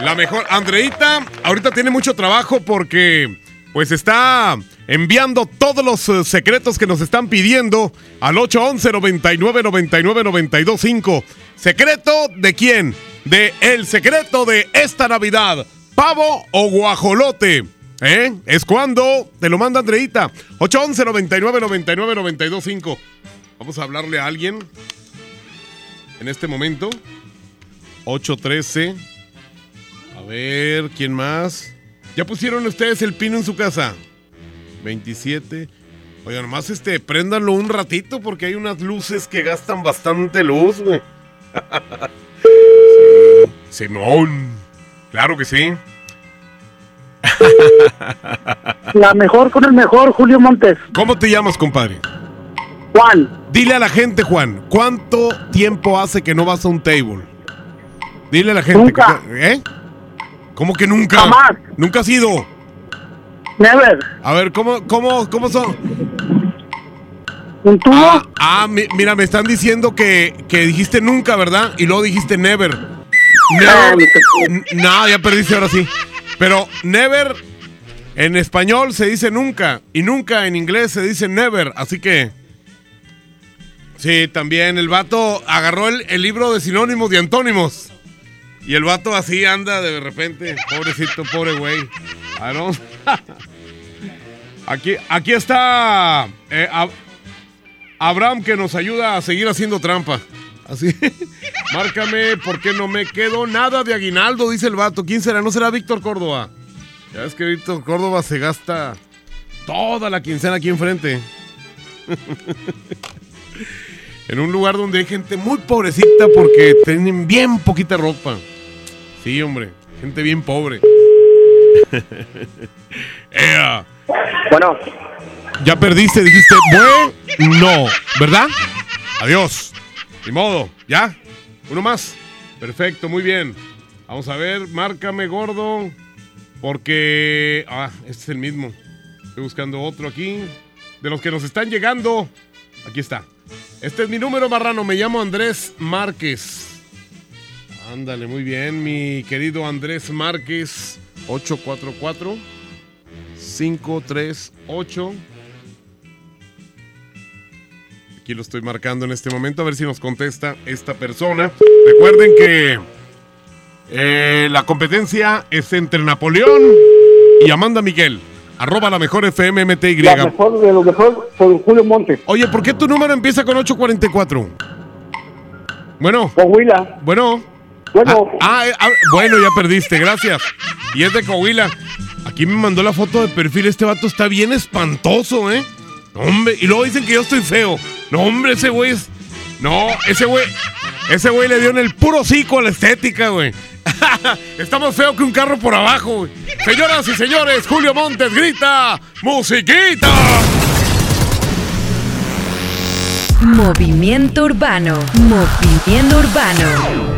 La mejor. Andreita, ahorita tiene mucho trabajo porque pues está enviando todos los eh, secretos que nos están pidiendo al 811 99 99 925. ¿Secreto de quién? De el secreto de esta Navidad. ¿Pavo o guajolote? ¿Eh? Es cuando te lo manda Andreita. 811 99 99 925. Vamos a hablarle a alguien en este momento. 813. A ver, ¿quién más? ¿Ya pusieron ustedes el pino en su casa? 27. Oigan, nomás este, préndanlo un ratito porque hay unas luces que gastan bastante luz, güey. Simón. Claro que sí.
La mejor con el mejor, Julio Montes.
¿Cómo te llamas, compadre?
Juan.
Dile a la gente, Juan, ¿cuánto tiempo hace que no vas a un table? Dile a la gente.
Nunca.
que- ¿Eh? ¿Cómo que nunca?
Jamás.
¿Nunca has ido?
Never.
A ver, ¿cómo, cómo, cómo son?
¿Un tubo?
Ah, ah, mi- mira, me están diciendo que, que dijiste nunca, ¿verdad? Y luego dijiste never. Never. N- No, ya perdiste ahora sí. Pero never en español se dice nunca. Y nunca en inglés se dice never. Así que. Sí, también el vato agarró el, el libro de sinónimos y antónimos. Y el vato así anda de repente. Pobrecito, pobre güey. Aquí, aquí está eh, Ab- Abraham que nos ayuda a seguir haciendo trampa. Así. Márcame porque no me quedo nada de aguinaldo, dice el vato. ¿Quién será? ¿No será Víctor Córdoba? Ya ves que Víctor Córdoba se gasta toda la quincena aquí enfrente. en un lugar donde hay gente muy pobrecita porque tienen bien poquita ropa. Sí, hombre, gente bien pobre. Ea.
Bueno.
Ya perdiste, dijiste, bueno, ¿verdad? Adiós. Ni modo, ¿ya? Uno más. Perfecto, muy bien. Vamos a ver, márcame gordo. Porque. Ah, este es el mismo. Estoy buscando otro aquí. De los que nos están llegando. Aquí está. Este es mi número, marrano. Me llamo Andrés Márquez. Ándale, muy bien, mi querido Andrés Márquez. 844 538 Aquí lo estoy marcando en este momento, a ver si nos contesta esta persona. Recuerden que eh, la competencia es entre Napoleón y Amanda Miguel. Arroba la mejor FMMTY.
La mejor de lo mejor por Julio Montes.
Oye, ¿por qué tu número empieza con 844? Bueno.
Coahuila.
Bueno.
Bueno.
Ah, ah, ah, bueno, ya perdiste, gracias. Y es de Coahuila. Aquí me mandó la foto de perfil. Este vato está bien espantoso, ¿eh? Hombre, y luego dicen que yo estoy feo. No, hombre, ese güey es. No, ese güey. Ese güey le dio en el puro cico a la estética, güey. Está más feo que un carro por abajo, güey. Señoras y señores, Julio Montes grita: ¡Musiquita!
Movimiento Urbano. Movimiento Urbano.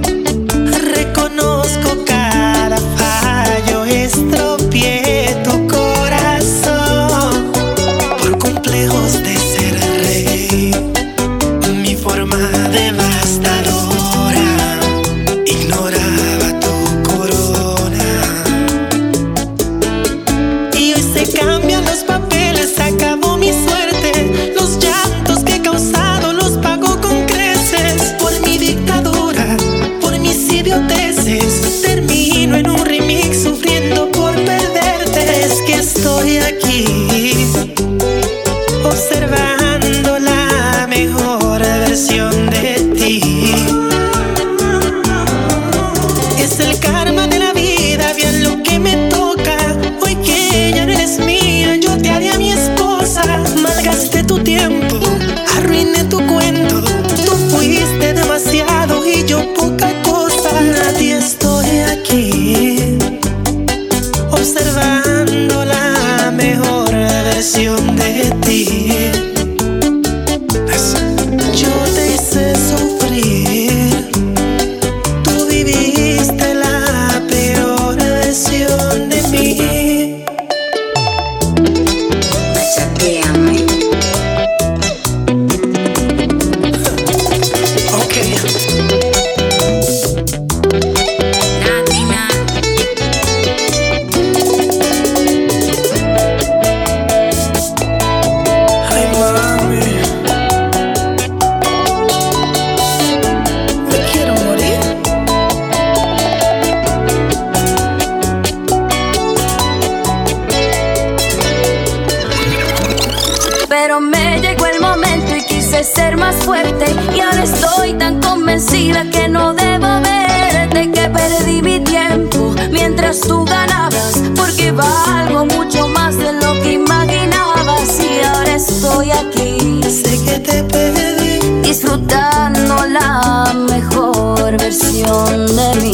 Porque valgo mucho más de lo que imaginabas. Y ahora estoy aquí.
Sé que te perdí.
Disfrutando la mejor versión de mí.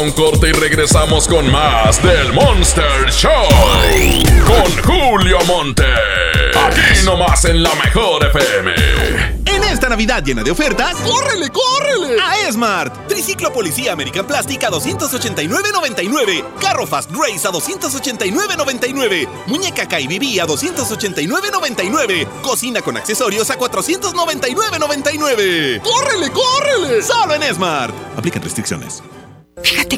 Un corte y regresamos con más del Monster Show. Con Julio Monte. Aquí nomás en la mejor FM.
En esta Navidad llena de ofertas, ¡córrele, córrele! A Esmart. Triciclo Policía American Plastic a 289.99. Carro Fast Race a 289.99. Muñeca KBB a 289.99. Cocina con accesorios a 499.99. ¡Córrele, córrele! Solo en Esmart. Aplican restricciones.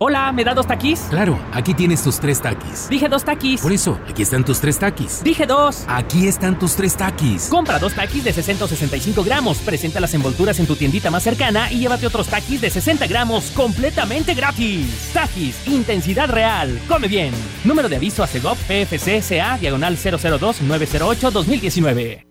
Hola, ¿me da dos taquis?
Claro, aquí tienes tus tres taquis.
Dije dos taquis.
Por eso, aquí están tus tres taquis.
Dije dos.
Aquí están tus tres taquis.
Compra dos taquis de 665 gramos. Presenta las envolturas en tu tiendita más cercana y llévate otros taquis de 60 gramos completamente gratis. Taquis, intensidad real. Come bien. Número de aviso a CEGOP PFC CA diagonal 002-908-2019.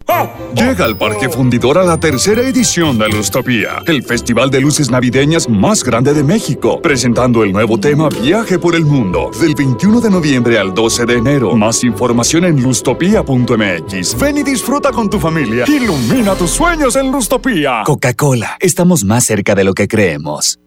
Llega al Parque Fundidor a la tercera edición de Lustopía, el festival de luces navideñas más grande de México, presentando el nuevo tema Viaje por el Mundo, del 21 de noviembre al 12 de enero. Más información en lustopía.mx. Ven y disfruta con tu familia. Ilumina tus sueños en Lustopía.
Coca-Cola, estamos más cerca de lo que creemos.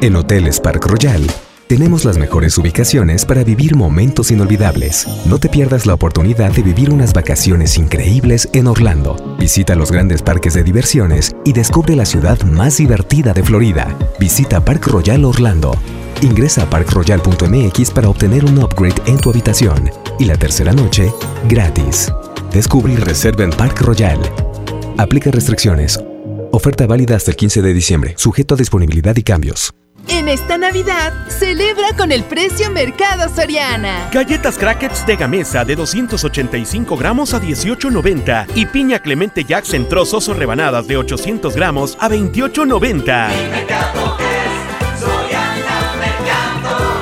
En Hoteles Park Royal tenemos las mejores ubicaciones para vivir momentos inolvidables. No te pierdas la oportunidad de vivir unas vacaciones increíbles en Orlando. Visita los grandes parques de diversiones y descubre la ciudad más divertida de Florida. Visita Park Royal Orlando. Ingresa a parkroyal.mx para obtener un upgrade en tu habitación y la tercera noche gratis. Descubre y reserva en Park Royal. Aplica restricciones. Oferta válida hasta el 15 de diciembre, sujeto a disponibilidad y cambios.
En esta Navidad, celebra con el precio Mercado Soriana.
Galletas Crackers de Gamesa de 285 gramos a 18.90 y piña Clemente Jacks en trozos o rebanadas de 800 gramos a 28.90.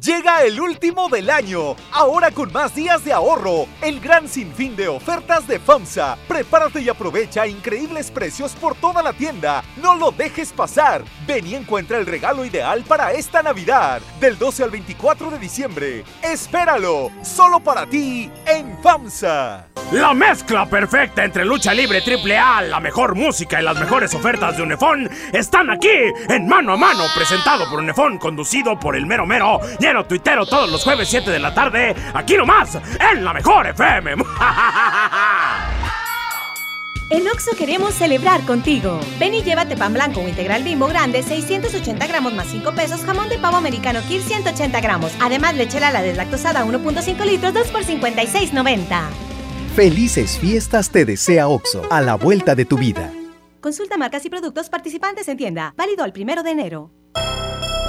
Llega el último del año, ahora con más días de ahorro, el gran sinfín de ofertas de FAMSA. Prepárate y aprovecha increíbles precios por toda la tienda. No lo dejes pasar. Ven y encuentra el regalo ideal para esta Navidad, del 12 al 24 de diciembre. Espéralo, solo para ti en FAMSA.
La mezcla perfecta entre lucha libre triple A, la mejor música y las mejores ofertas de Unefón están aquí en Mano a Mano, presentado por Unefón, conducido por el mero mero, lleno tuitero todos los jueves 7 de la tarde, aquí nomás, en la mejor FM.
En Oxo queremos celebrar contigo. Ven y llévate pan blanco o integral bimbo grande, 680 gramos más 5 pesos, jamón de pavo americano Kir 180 gramos. Además, leche Lala deslactosada 1.5 litros, 2 por 56.90.
Felices fiestas te desea OXO, a la vuelta de tu vida.
Consulta marcas y productos participantes en tienda. Válido el primero de enero.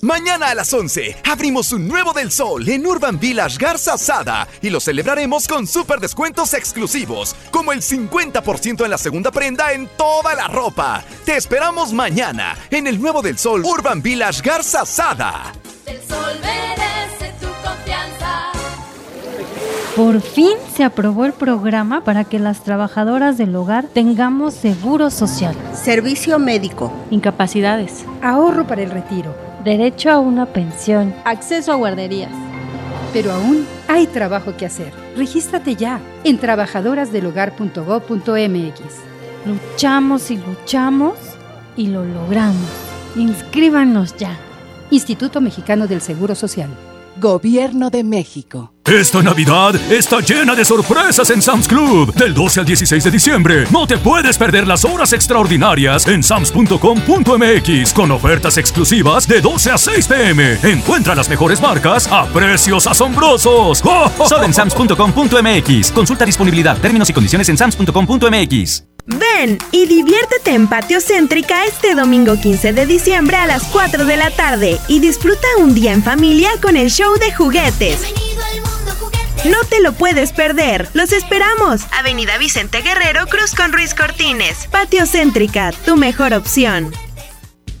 Mañana a las 11 abrimos un nuevo del sol en Urban Village Garza Sada y lo celebraremos con super descuentos exclusivos, como el 50% en la segunda prenda en toda la ropa. Te esperamos mañana en el nuevo del sol Urban Village Garza Sada.
El sol merece tu confianza.
Por fin se aprobó el programa para que las trabajadoras del hogar tengamos seguro social,
servicio médico,
incapacidades,
ahorro para el retiro,
derecho a una pensión,
acceso a guarderías. Pero aún hay trabajo que hacer. Regístrate ya en trabajadorasdelhogar.gov.mx.
Luchamos y luchamos y lo logramos. Inscríbanos ya.
Instituto Mexicano del Seguro Social.
Gobierno de México.
Esta Navidad está llena de sorpresas en Sam's Club. Del 12 al 16 de diciembre, no te puedes perder las horas extraordinarias en sams.com.mx con ofertas exclusivas de 12 a 6 pm. Encuentra las mejores marcas a precios asombrosos.
Solo en sams.com.mx. Consulta disponibilidad, términos y condiciones en sams.com.mx.
Ven y diviértete en Patio Céntrica este domingo 15 de diciembre a las 4 de la tarde y disfruta un día en familia con el show de juguetes. No te lo puedes perder. Los esperamos. Avenida Vicente Guerrero, Cruz con Ruiz Cortines. Patio Céntrica, tu mejor opción.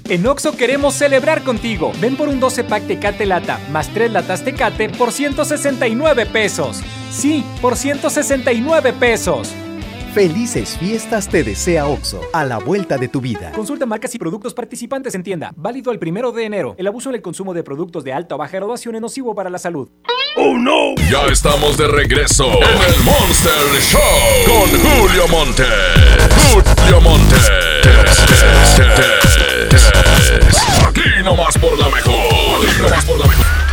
En Oxo queremos celebrar contigo. Ven por un 12 pack Tecate Lata más 3 latas Tecate por 169 pesos. Sí, por 169 pesos.
Felices fiestas te desea OXO, a la vuelta de tu vida.
Consulta marcas y productos participantes en tienda. Válido el primero de enero. El abuso en el consumo de productos de alta o baja graduación es nocivo para la salud.
¡Oh, no! Ya estamos de regreso en el Monster Show con Julio Monte. Julio Monte. Aquí nomás por la mejor. Aquí nomás por la mejor.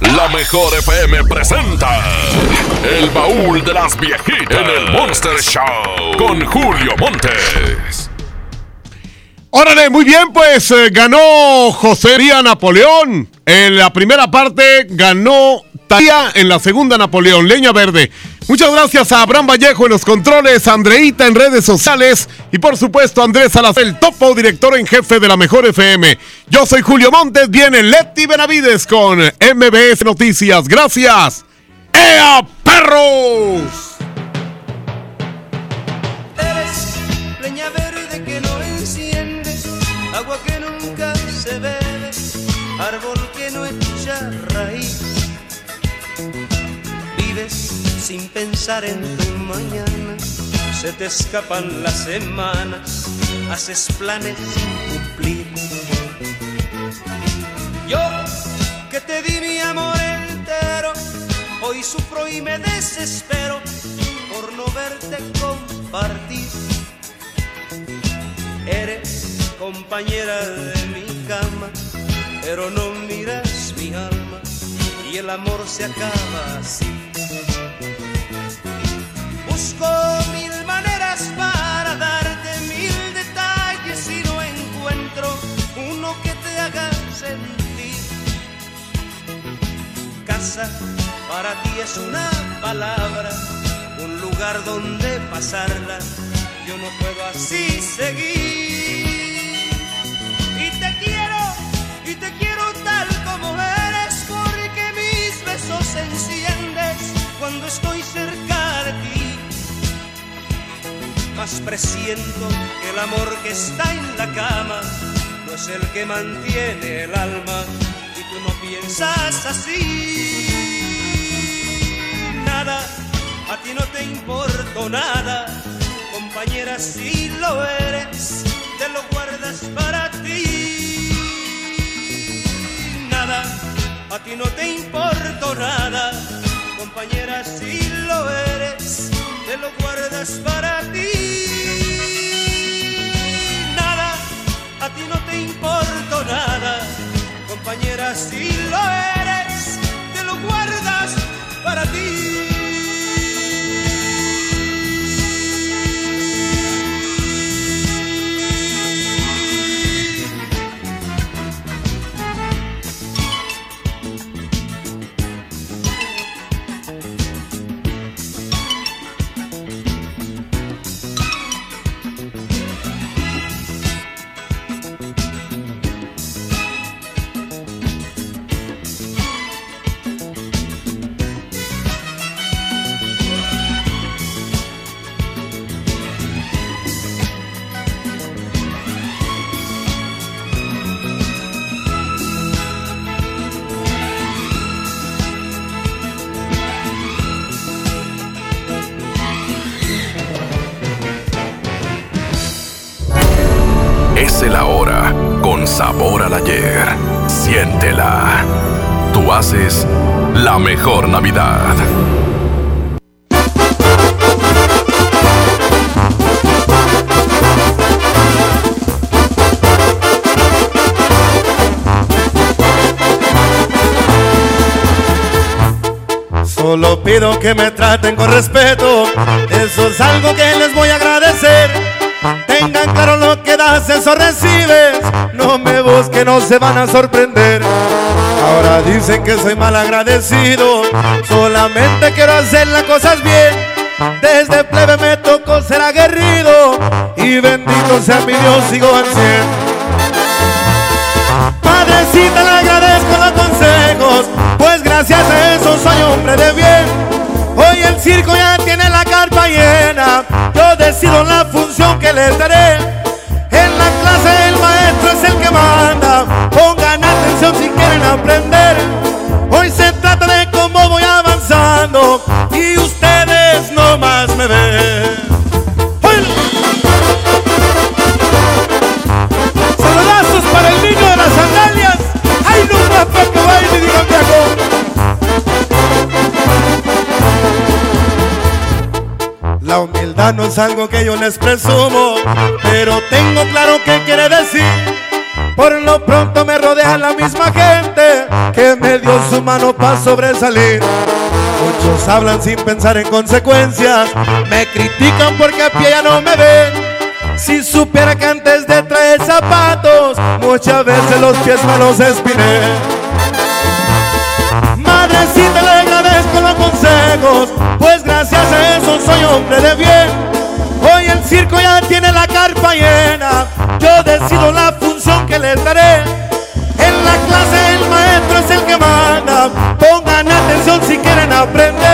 La mejor FM presenta El baúl de las viejitas en el Monster Show con Julio Montes.
Órale, muy bien, pues eh, ganó José Ría Napoleón. En la primera parte ganó Talía, en la segunda Napoleón, Leña Verde. Muchas gracias a Abraham Vallejo en los controles, Andreita en redes sociales y por supuesto Andrés Salazar, el topo director en jefe de la Mejor FM. Yo soy Julio Montes, viene Leti Benavides con MBS Noticias. Gracias. ¡Ea, perros!
Árbol sin pensar en tu mañana, se te escapan las semanas, haces planes sin cumplir. Yo que te di mi amor entero, hoy sufro y me desespero por no verte compartir. Eres compañera de mi cama, pero no miras mi alma y el amor se acaba así. Busco mil maneras para darte mil detalles y no encuentro uno que te haga sentir. Casa para ti es una palabra, un lugar donde pasarla. Yo no puedo así seguir. Y te quiero, y te quiero tal como eres, porque mis besos enciendes cuando estoy Mas presiento que el amor que está en la cama no es el que mantiene el alma y tú no piensas así. Nada, a ti no te importo nada, compañera, si lo eres, te lo guardas para ti. Nada, a ti no te importo nada, compañera, si lo eres, te lo guardas para ti. Nada, a ti no te importo nada, compañera, si lo eres, te lo guardas para ti.
Mejor Navidad.
Solo pido que me traten con respeto, eso es algo que les voy a agradecer. Tengan claro lo que das, eso recibes. No me busquen, no se van a sorprender. Ahora dicen que soy mal agradecido, solamente quiero hacer las cosas bien. Desde plebe me tocó ser aguerrido y bendito sea mi Dios, sigo al cien. Padrecita, le agradezco los consejos, pues gracias a eso soy hombre de bien. Hoy el circo ya tiene la carpa llena, yo decido la función que les daré. La humildad no es algo que yo les presumo, pero tengo claro qué quiere decir. Por lo pronto me rodea la misma gente que me dio su mano para sobresalir. Muchos hablan sin pensar en consecuencias, me critican porque a pie ya no me ven. Si supiera que antes de traer zapatos, muchas veces los pies me los espiné. Madrecita, le agradezco los consejos, pues gracias a eso soy hombre de bien. Hoy el circo ya tiene la carpa llena, yo decido la función que les daré. En la clase el maestro es el que manda, pongan atención si quieren aprender.